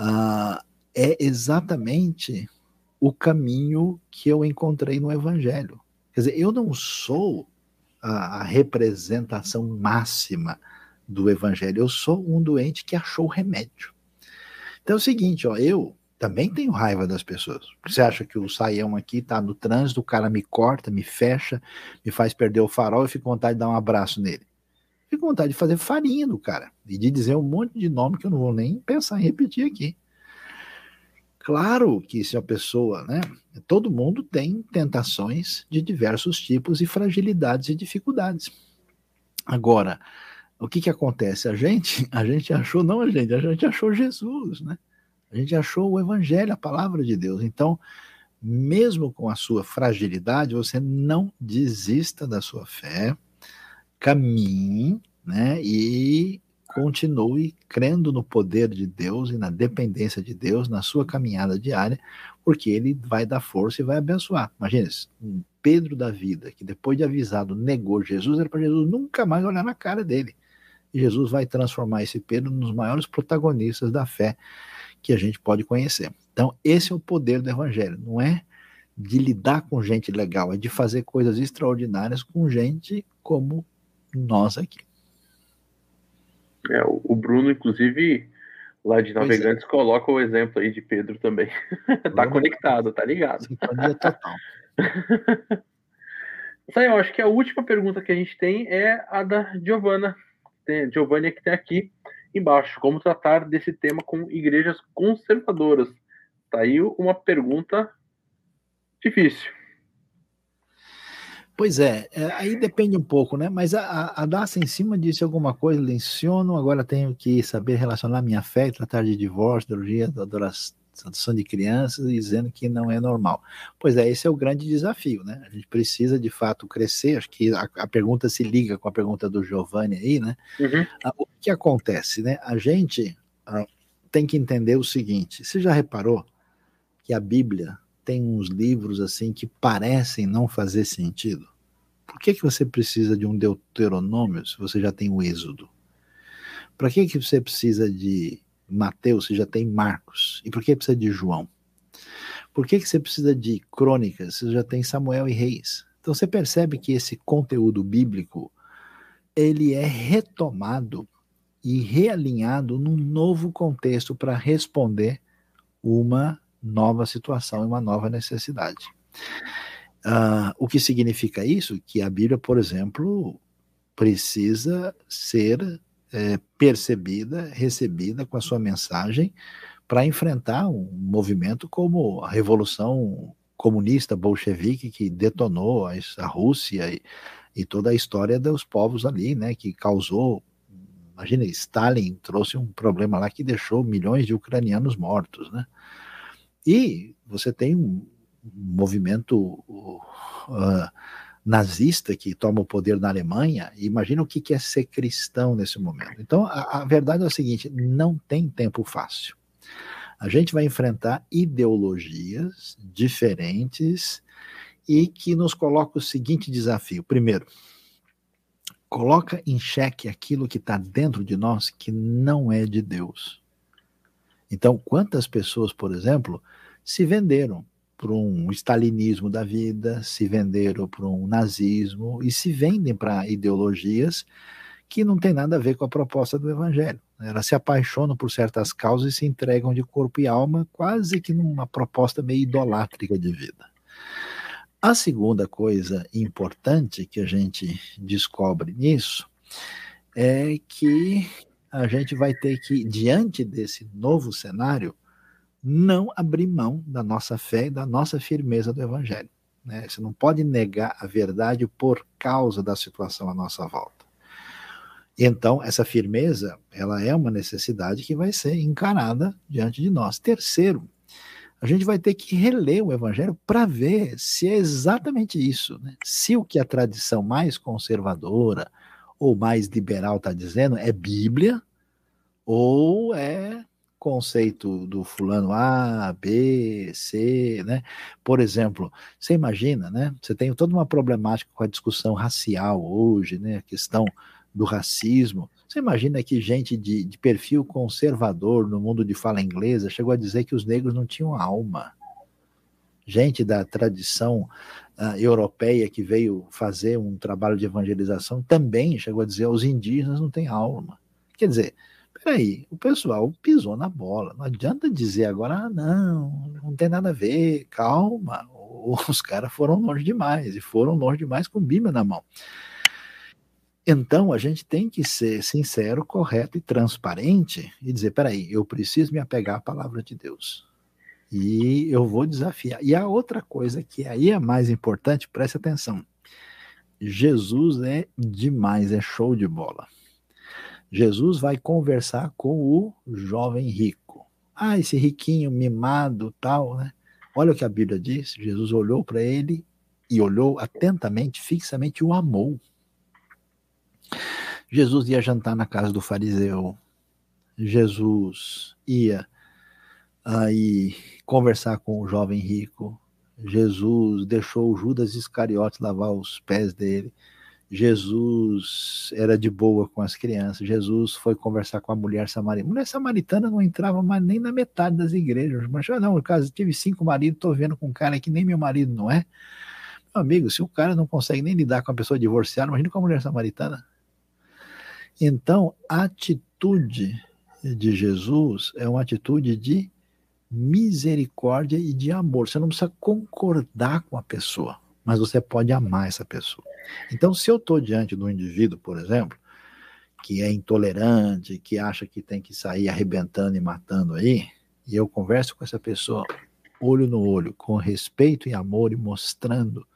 uh, é exatamente o caminho que eu encontrei no Evangelho. Quer dizer, eu não sou a, a representação máxima do Evangelho, eu sou um doente que achou remédio. Então é o seguinte, ó, eu também tenho raiva das pessoas. Você acha que o saião aqui tá no trânsito, o cara me corta, me fecha, me faz perder o farol e fico com vontade de dar um abraço nele. Fico com vontade de fazer farinha do cara e de dizer um monte de nome que eu não vou nem pensar em repetir aqui. Claro que se a pessoa, né? Todo mundo tem tentações de diversos tipos e fragilidades e dificuldades. Agora, o que que acontece? A gente, a gente achou, não a gente, a gente achou Jesus, né? A gente achou o evangelho, a palavra de Deus. Então, mesmo com a sua fragilidade, você não desista da sua fé, caminhe, né? E continue crendo no poder de Deus e na dependência de Deus na sua caminhada diária, porque ele vai dar força e vai abençoar. Imagina um Pedro da vida, que depois de avisado negou Jesus, era para Jesus nunca mais olhar na cara dele. E Jesus vai transformar esse Pedro nos maiores protagonistas da fé que a gente pode conhecer. Então, esse é o poder do evangelho, não é de lidar com gente legal, é de fazer coisas extraordinárias com gente como nós aqui. É, o Bruno, inclusive, lá de é. Navegantes, é. coloca o exemplo aí de Pedro também. tá conectado, tá ligado. Sintonia total. Isso aí, eu acho que a última pergunta que a gente tem é a da Giovana. Tem, Giovanni que tem aqui embaixo. Como tratar desse tema com igrejas conservadoras? Tá aí uma pergunta difícil. Pois é, é, aí depende um pouco, né? Mas a, a Daça em cima disse alguma coisa, leciono, agora tenho que saber relacionar minha fé, tratar de divórcio, teologia, adoração de crianças, dizendo que não é normal. Pois é, esse é o grande desafio, né? A gente precisa de fato crescer, acho que a, a pergunta se liga com a pergunta do Giovanni aí, né? Uhum. Ah, o que acontece, né? A gente ah, tem que entender o seguinte, você já reparou que a Bíblia tem uns livros assim que parecem não fazer sentido? Por que, que você precisa de um Deuteronômio se você já tem o Êxodo? Para que, que você precisa de Mateus se já tem Marcos? E por que precisa de João? Por que, que você precisa de Crônicas se já tem Samuel e Reis? Então você percebe que esse conteúdo bíblico ele é retomado e realinhado num novo contexto para responder uma nova situação e uma nova necessidade. Uh, o que significa isso? Que a Bíblia, por exemplo, precisa ser é, percebida, recebida com a sua mensagem para enfrentar um movimento como a Revolução Comunista Bolchevique que detonou a, a Rússia e, e toda a história dos povos ali, né, que causou Imagina, Stalin trouxe um problema lá que deixou milhões de ucranianos mortos, né? E você tem um movimento uh, nazista que toma o poder na Alemanha. Imagina o que é ser cristão nesse momento. Então, a, a verdade é a seguinte: não tem tempo fácil. A gente vai enfrentar ideologias diferentes e que nos coloca o seguinte desafio. Primeiro, coloca em xeque aquilo que está dentro de nós que não é de Deus. Então, quantas pessoas, por exemplo, se venderam para um stalinismo da vida, se venderam para um nazismo e se vendem para ideologias que não tem nada a ver com a proposta do evangelho. Elas se apaixonam por certas causas e se entregam de corpo e alma, quase que numa proposta meio idolátrica de vida. A segunda coisa importante que a gente descobre nisso é que a gente vai ter que, diante desse novo cenário, não abrir mão da nossa fé e da nossa firmeza do Evangelho. Né? Você não pode negar a verdade por causa da situação à nossa volta. Então, essa firmeza, ela é uma necessidade que vai ser encarada diante de nós. Terceiro, a gente vai ter que reler o Evangelho para ver se é exatamente isso. Né? Se o que a tradição mais conservadora ou mais liberal está dizendo é Bíblia, ou é conceito do fulano A, B, C, né? Por exemplo, você imagina, né? Você tem toda uma problemática com a discussão racial hoje, né? A questão do racismo. Você imagina que gente de, de perfil conservador no mundo de fala inglesa chegou a dizer que os negros não tinham alma. Gente da tradição uh, europeia que veio fazer um trabalho de evangelização também chegou a dizer os indígenas não têm alma. Quer dizer, peraí, o pessoal pisou na bola. Não adianta dizer agora, ah, não, não tem nada a ver, calma. Os caras foram longe demais, e foram longe demais com Bíblia na mão. Então, a gente tem que ser sincero, correto e transparente e dizer: peraí, eu preciso me apegar à palavra de Deus. E eu vou desafiar. E a outra coisa que aí é mais importante, preste atenção. Jesus é demais, é show de bola. Jesus vai conversar com o jovem rico. Ah, esse riquinho mimado, tal, né? Olha o que a Bíblia diz. Jesus olhou para ele e olhou atentamente, fixamente, o amou. Jesus ia jantar na casa do fariseu. Jesus ia aí conversar com o jovem rico. Jesus deixou Judas Iscariotes lavar os pés dele. Jesus era de boa com as crianças. Jesus foi conversar com a mulher samaritana. Mulher samaritana não entrava mais nem na metade das igrejas. Mas ah, não, no caso, tive cinco maridos, estou vendo com um cara que nem meu marido não é. Meu amigo, se o cara não consegue nem lidar com a pessoa divorciada, imagina com a mulher samaritana. Então, a atitude de Jesus é uma atitude de misericórdia e de amor. Você não precisa concordar com a pessoa, mas você pode amar essa pessoa. Então, se eu estou diante de um indivíduo, por exemplo, que é intolerante, que acha que tem que sair arrebentando e matando aí, e eu converso com essa pessoa olho no olho, com respeito e amor e mostrando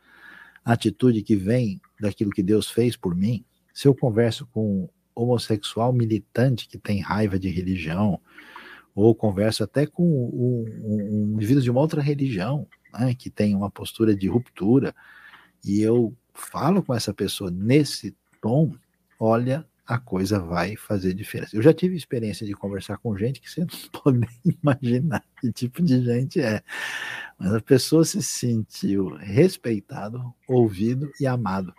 a atitude que vem daquilo que Deus fez por mim, se eu converso com homossexual militante que tem raiva de religião, ou converso até com um, um, um indivíduo de uma outra religião, né, que tem uma postura de ruptura, e eu falo com essa pessoa nesse tom, olha, a coisa vai fazer diferença. Eu já tive experiência de conversar com gente que você não pode nem imaginar que tipo de gente é. Mas a pessoa se sentiu respeitado, ouvido e amado.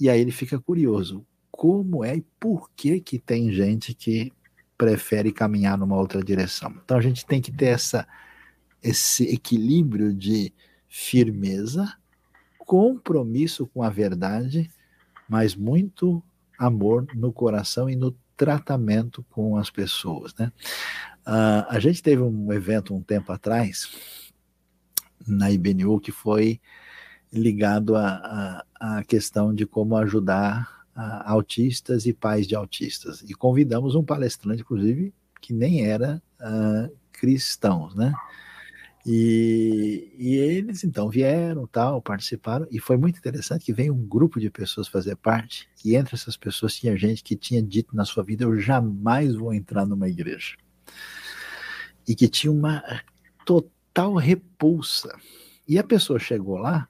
E aí ele fica curioso como é e por que que tem gente que prefere caminhar numa outra direção. Então a gente tem que ter essa, esse equilíbrio de firmeza, compromisso com a verdade, mas muito amor no coração e no tratamento com as pessoas, né? Uh, a gente teve um evento um tempo atrás na IBNU que foi ligado à questão de como ajudar autistas e pais de autistas. E convidamos um palestrante, inclusive, que nem era uh, cristão, né? E, e, eles então vieram, tal, participaram, e foi muito interessante que veio um grupo de pessoas fazer parte, e entre essas pessoas tinha gente que tinha dito na sua vida: Eu jamais vou entrar numa igreja. E que tinha uma total repulsa. E a pessoa chegou lá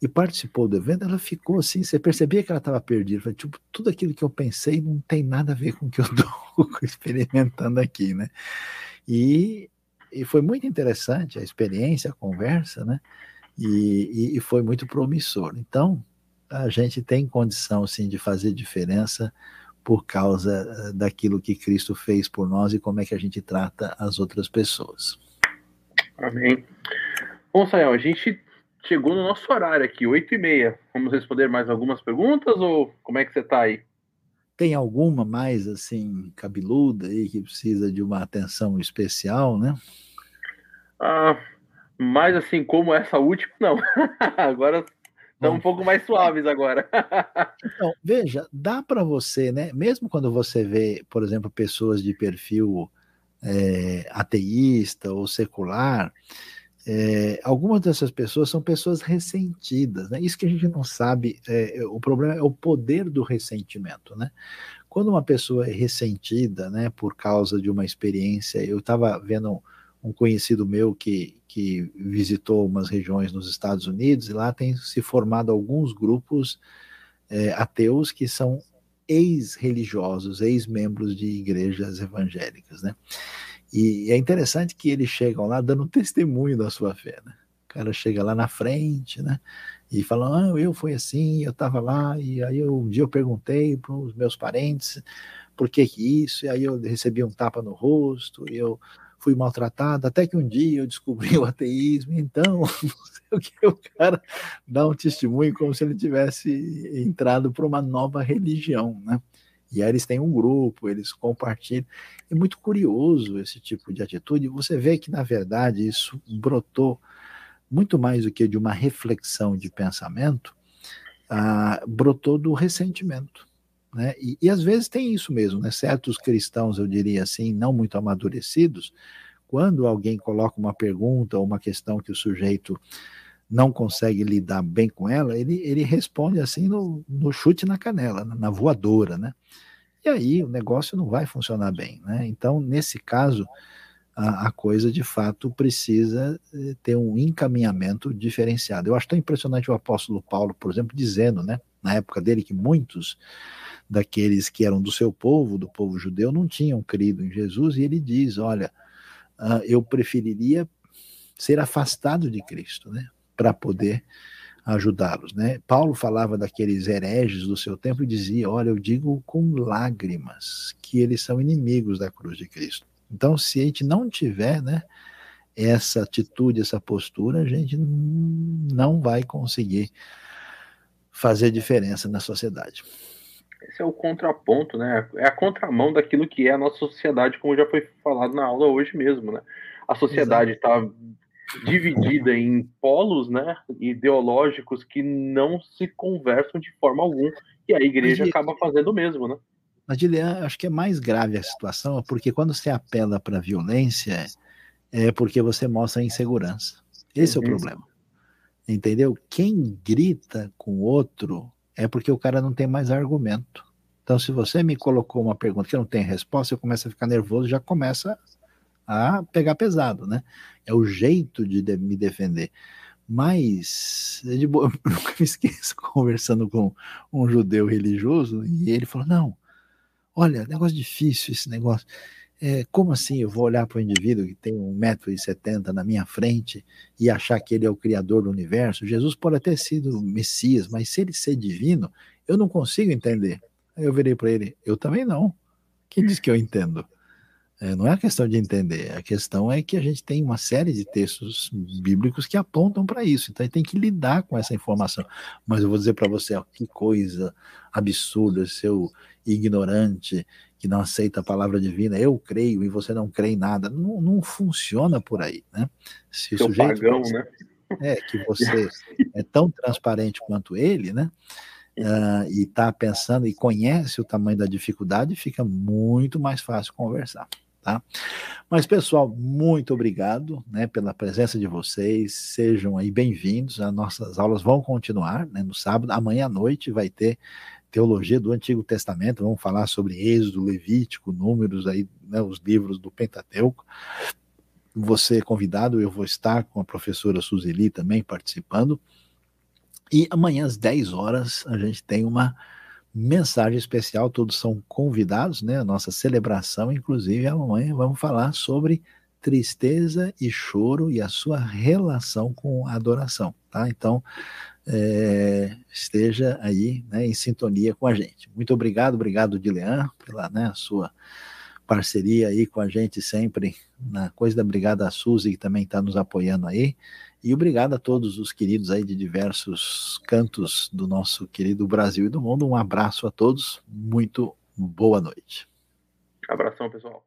e participou do evento, ela ficou assim, você percebia que ela estava perdida, tipo, tudo aquilo que eu pensei não tem nada a ver com o que eu estou experimentando aqui, né? E, e foi muito interessante a experiência, a conversa, né? E, e, e foi muito promissor. Então, a gente tem condição, sim, de fazer diferença por causa eh, daquilo que Cristo fez por nós e como é que a gente trata as outras pessoas. Amém. Bom, Sayão, a gente chegou no nosso horário aqui, 8 e meia. Vamos responder mais algumas perguntas ou como é que você está aí? Tem alguma mais, assim, cabeluda aí que precisa de uma atenção especial, né? Ah, mais assim, como essa última, não. agora estão um pouco mais suaves agora. então, veja, dá para você, né? Mesmo quando você vê, por exemplo, pessoas de perfil é, ateísta ou secular, é, algumas dessas pessoas são pessoas ressentidas, né? Isso que a gente não sabe, é, o problema é o poder do ressentimento, né? Quando uma pessoa é ressentida, né, por causa de uma experiência, eu estava vendo um, um conhecido meu que, que visitou umas regiões nos Estados Unidos e lá tem se formado alguns grupos é, ateus que são ex-religiosos, ex-membros de igrejas evangélicas, né? E é interessante que eles chegam lá dando testemunho da sua fé, né? O cara chega lá na frente, né? E fala, ah, eu fui assim, eu estava lá, e aí eu, um dia eu perguntei para os meus parentes por que que isso, e aí eu recebi um tapa no rosto, e eu fui maltratado, até que um dia eu descobri o ateísmo, então, não sei o que, o cara dá um testemunho como se ele tivesse entrado para uma nova religião, né? E aí eles têm um grupo, eles compartilham. É muito curioso esse tipo de atitude. Você vê que, na verdade, isso brotou muito mais do que de uma reflexão de pensamento, ah, brotou do ressentimento. Né? E, e, às vezes tem isso mesmo, né? certos cristãos, eu diria assim, não muito amadurecidos, quando alguém coloca uma pergunta ou uma questão que o sujeito não consegue lidar bem com ela, ele, ele responde assim no, no chute na canela, na voadora, né? E aí o negócio não vai funcionar bem, né? Então, nesse caso, a, a coisa de fato precisa eh, ter um encaminhamento diferenciado. Eu acho tão impressionante o apóstolo Paulo, por exemplo, dizendo, né, na época dele, que muitos daqueles que eram do seu povo, do povo judeu, não tinham crido em Jesus, e ele diz: Olha, uh, eu preferiria ser afastado de Cristo, né? para poder ajudá-los, né? Paulo falava daqueles hereges do seu tempo e dizia: "Olha, eu digo com lágrimas que eles são inimigos da cruz de Cristo". Então, se a gente não tiver, né, essa atitude, essa postura, a gente não vai conseguir fazer diferença na sociedade. Esse é o contraponto, né? É a contramão daquilo que é a nossa sociedade, como já foi falado na aula hoje mesmo, né? A sociedade está dividida em polos né, ideológicos que não se conversam de forma alguma. E a igreja Mas, acaba fazendo o mesmo, né? Mas, Dilian, acho que é mais grave a situação, porque quando você apela para a violência, é porque você mostra insegurança. Esse uhum. é o uhum. problema. Entendeu? Quem grita com o outro é porque o cara não tem mais argumento. Então, se você me colocou uma pergunta que não tem resposta, eu começo a ficar nervoso, já começa a pegar pesado, né? É o jeito de, de me defender. Mas, de boa, eu nunca me esqueço conversando com um judeu religioso e ele falou: Não, olha, negócio difícil esse negócio. É, como assim eu vou olhar para um indivíduo que tem 1,70m na minha frente e achar que ele é o criador do universo? Jesus pode ter sido Messias, mas se ele ser divino, eu não consigo entender. Aí eu virei para ele: Eu também não. Quem diz que eu entendo? É, não é a questão de entender, a questão é que a gente tem uma série de textos bíblicos que apontam para isso, então a gente tem que lidar com essa informação. Mas eu vou dizer para você, ó, que coisa absurda, seu ignorante que não aceita a palavra divina, eu creio e você não crê em nada. Não, não funciona por aí, né? Se o sujeito pagão, né? É, que você é tão transparente quanto ele, né? Uh, e está pensando e conhece o tamanho da dificuldade, fica muito mais fácil conversar tá? Mas, pessoal, muito obrigado né, pela presença de vocês. Sejam aí bem-vindos. As nossas aulas vão continuar né, no sábado. Amanhã à noite vai ter teologia do Antigo Testamento. Vamos falar sobre Êxodo, Levítico, Números, aí, né, os livros do Pentateuco. Você é convidado, eu vou estar com a professora Suzeli também participando. E amanhã às 10 horas a gente tem uma mensagem especial, todos são convidados, né? A nossa celebração, inclusive amanhã vamos falar sobre tristeza e choro e a sua relação com a adoração, tá? Então, é, esteja aí né, em sintonia com a gente. Muito obrigado, obrigado, Dilean, pela né, sua parceria aí com a gente sempre na coisa da Brigada Suzy, que também está nos apoiando aí. E obrigado a todos os queridos aí de diversos cantos do nosso querido Brasil e do mundo. Um abraço a todos, muito boa noite. Abração, pessoal.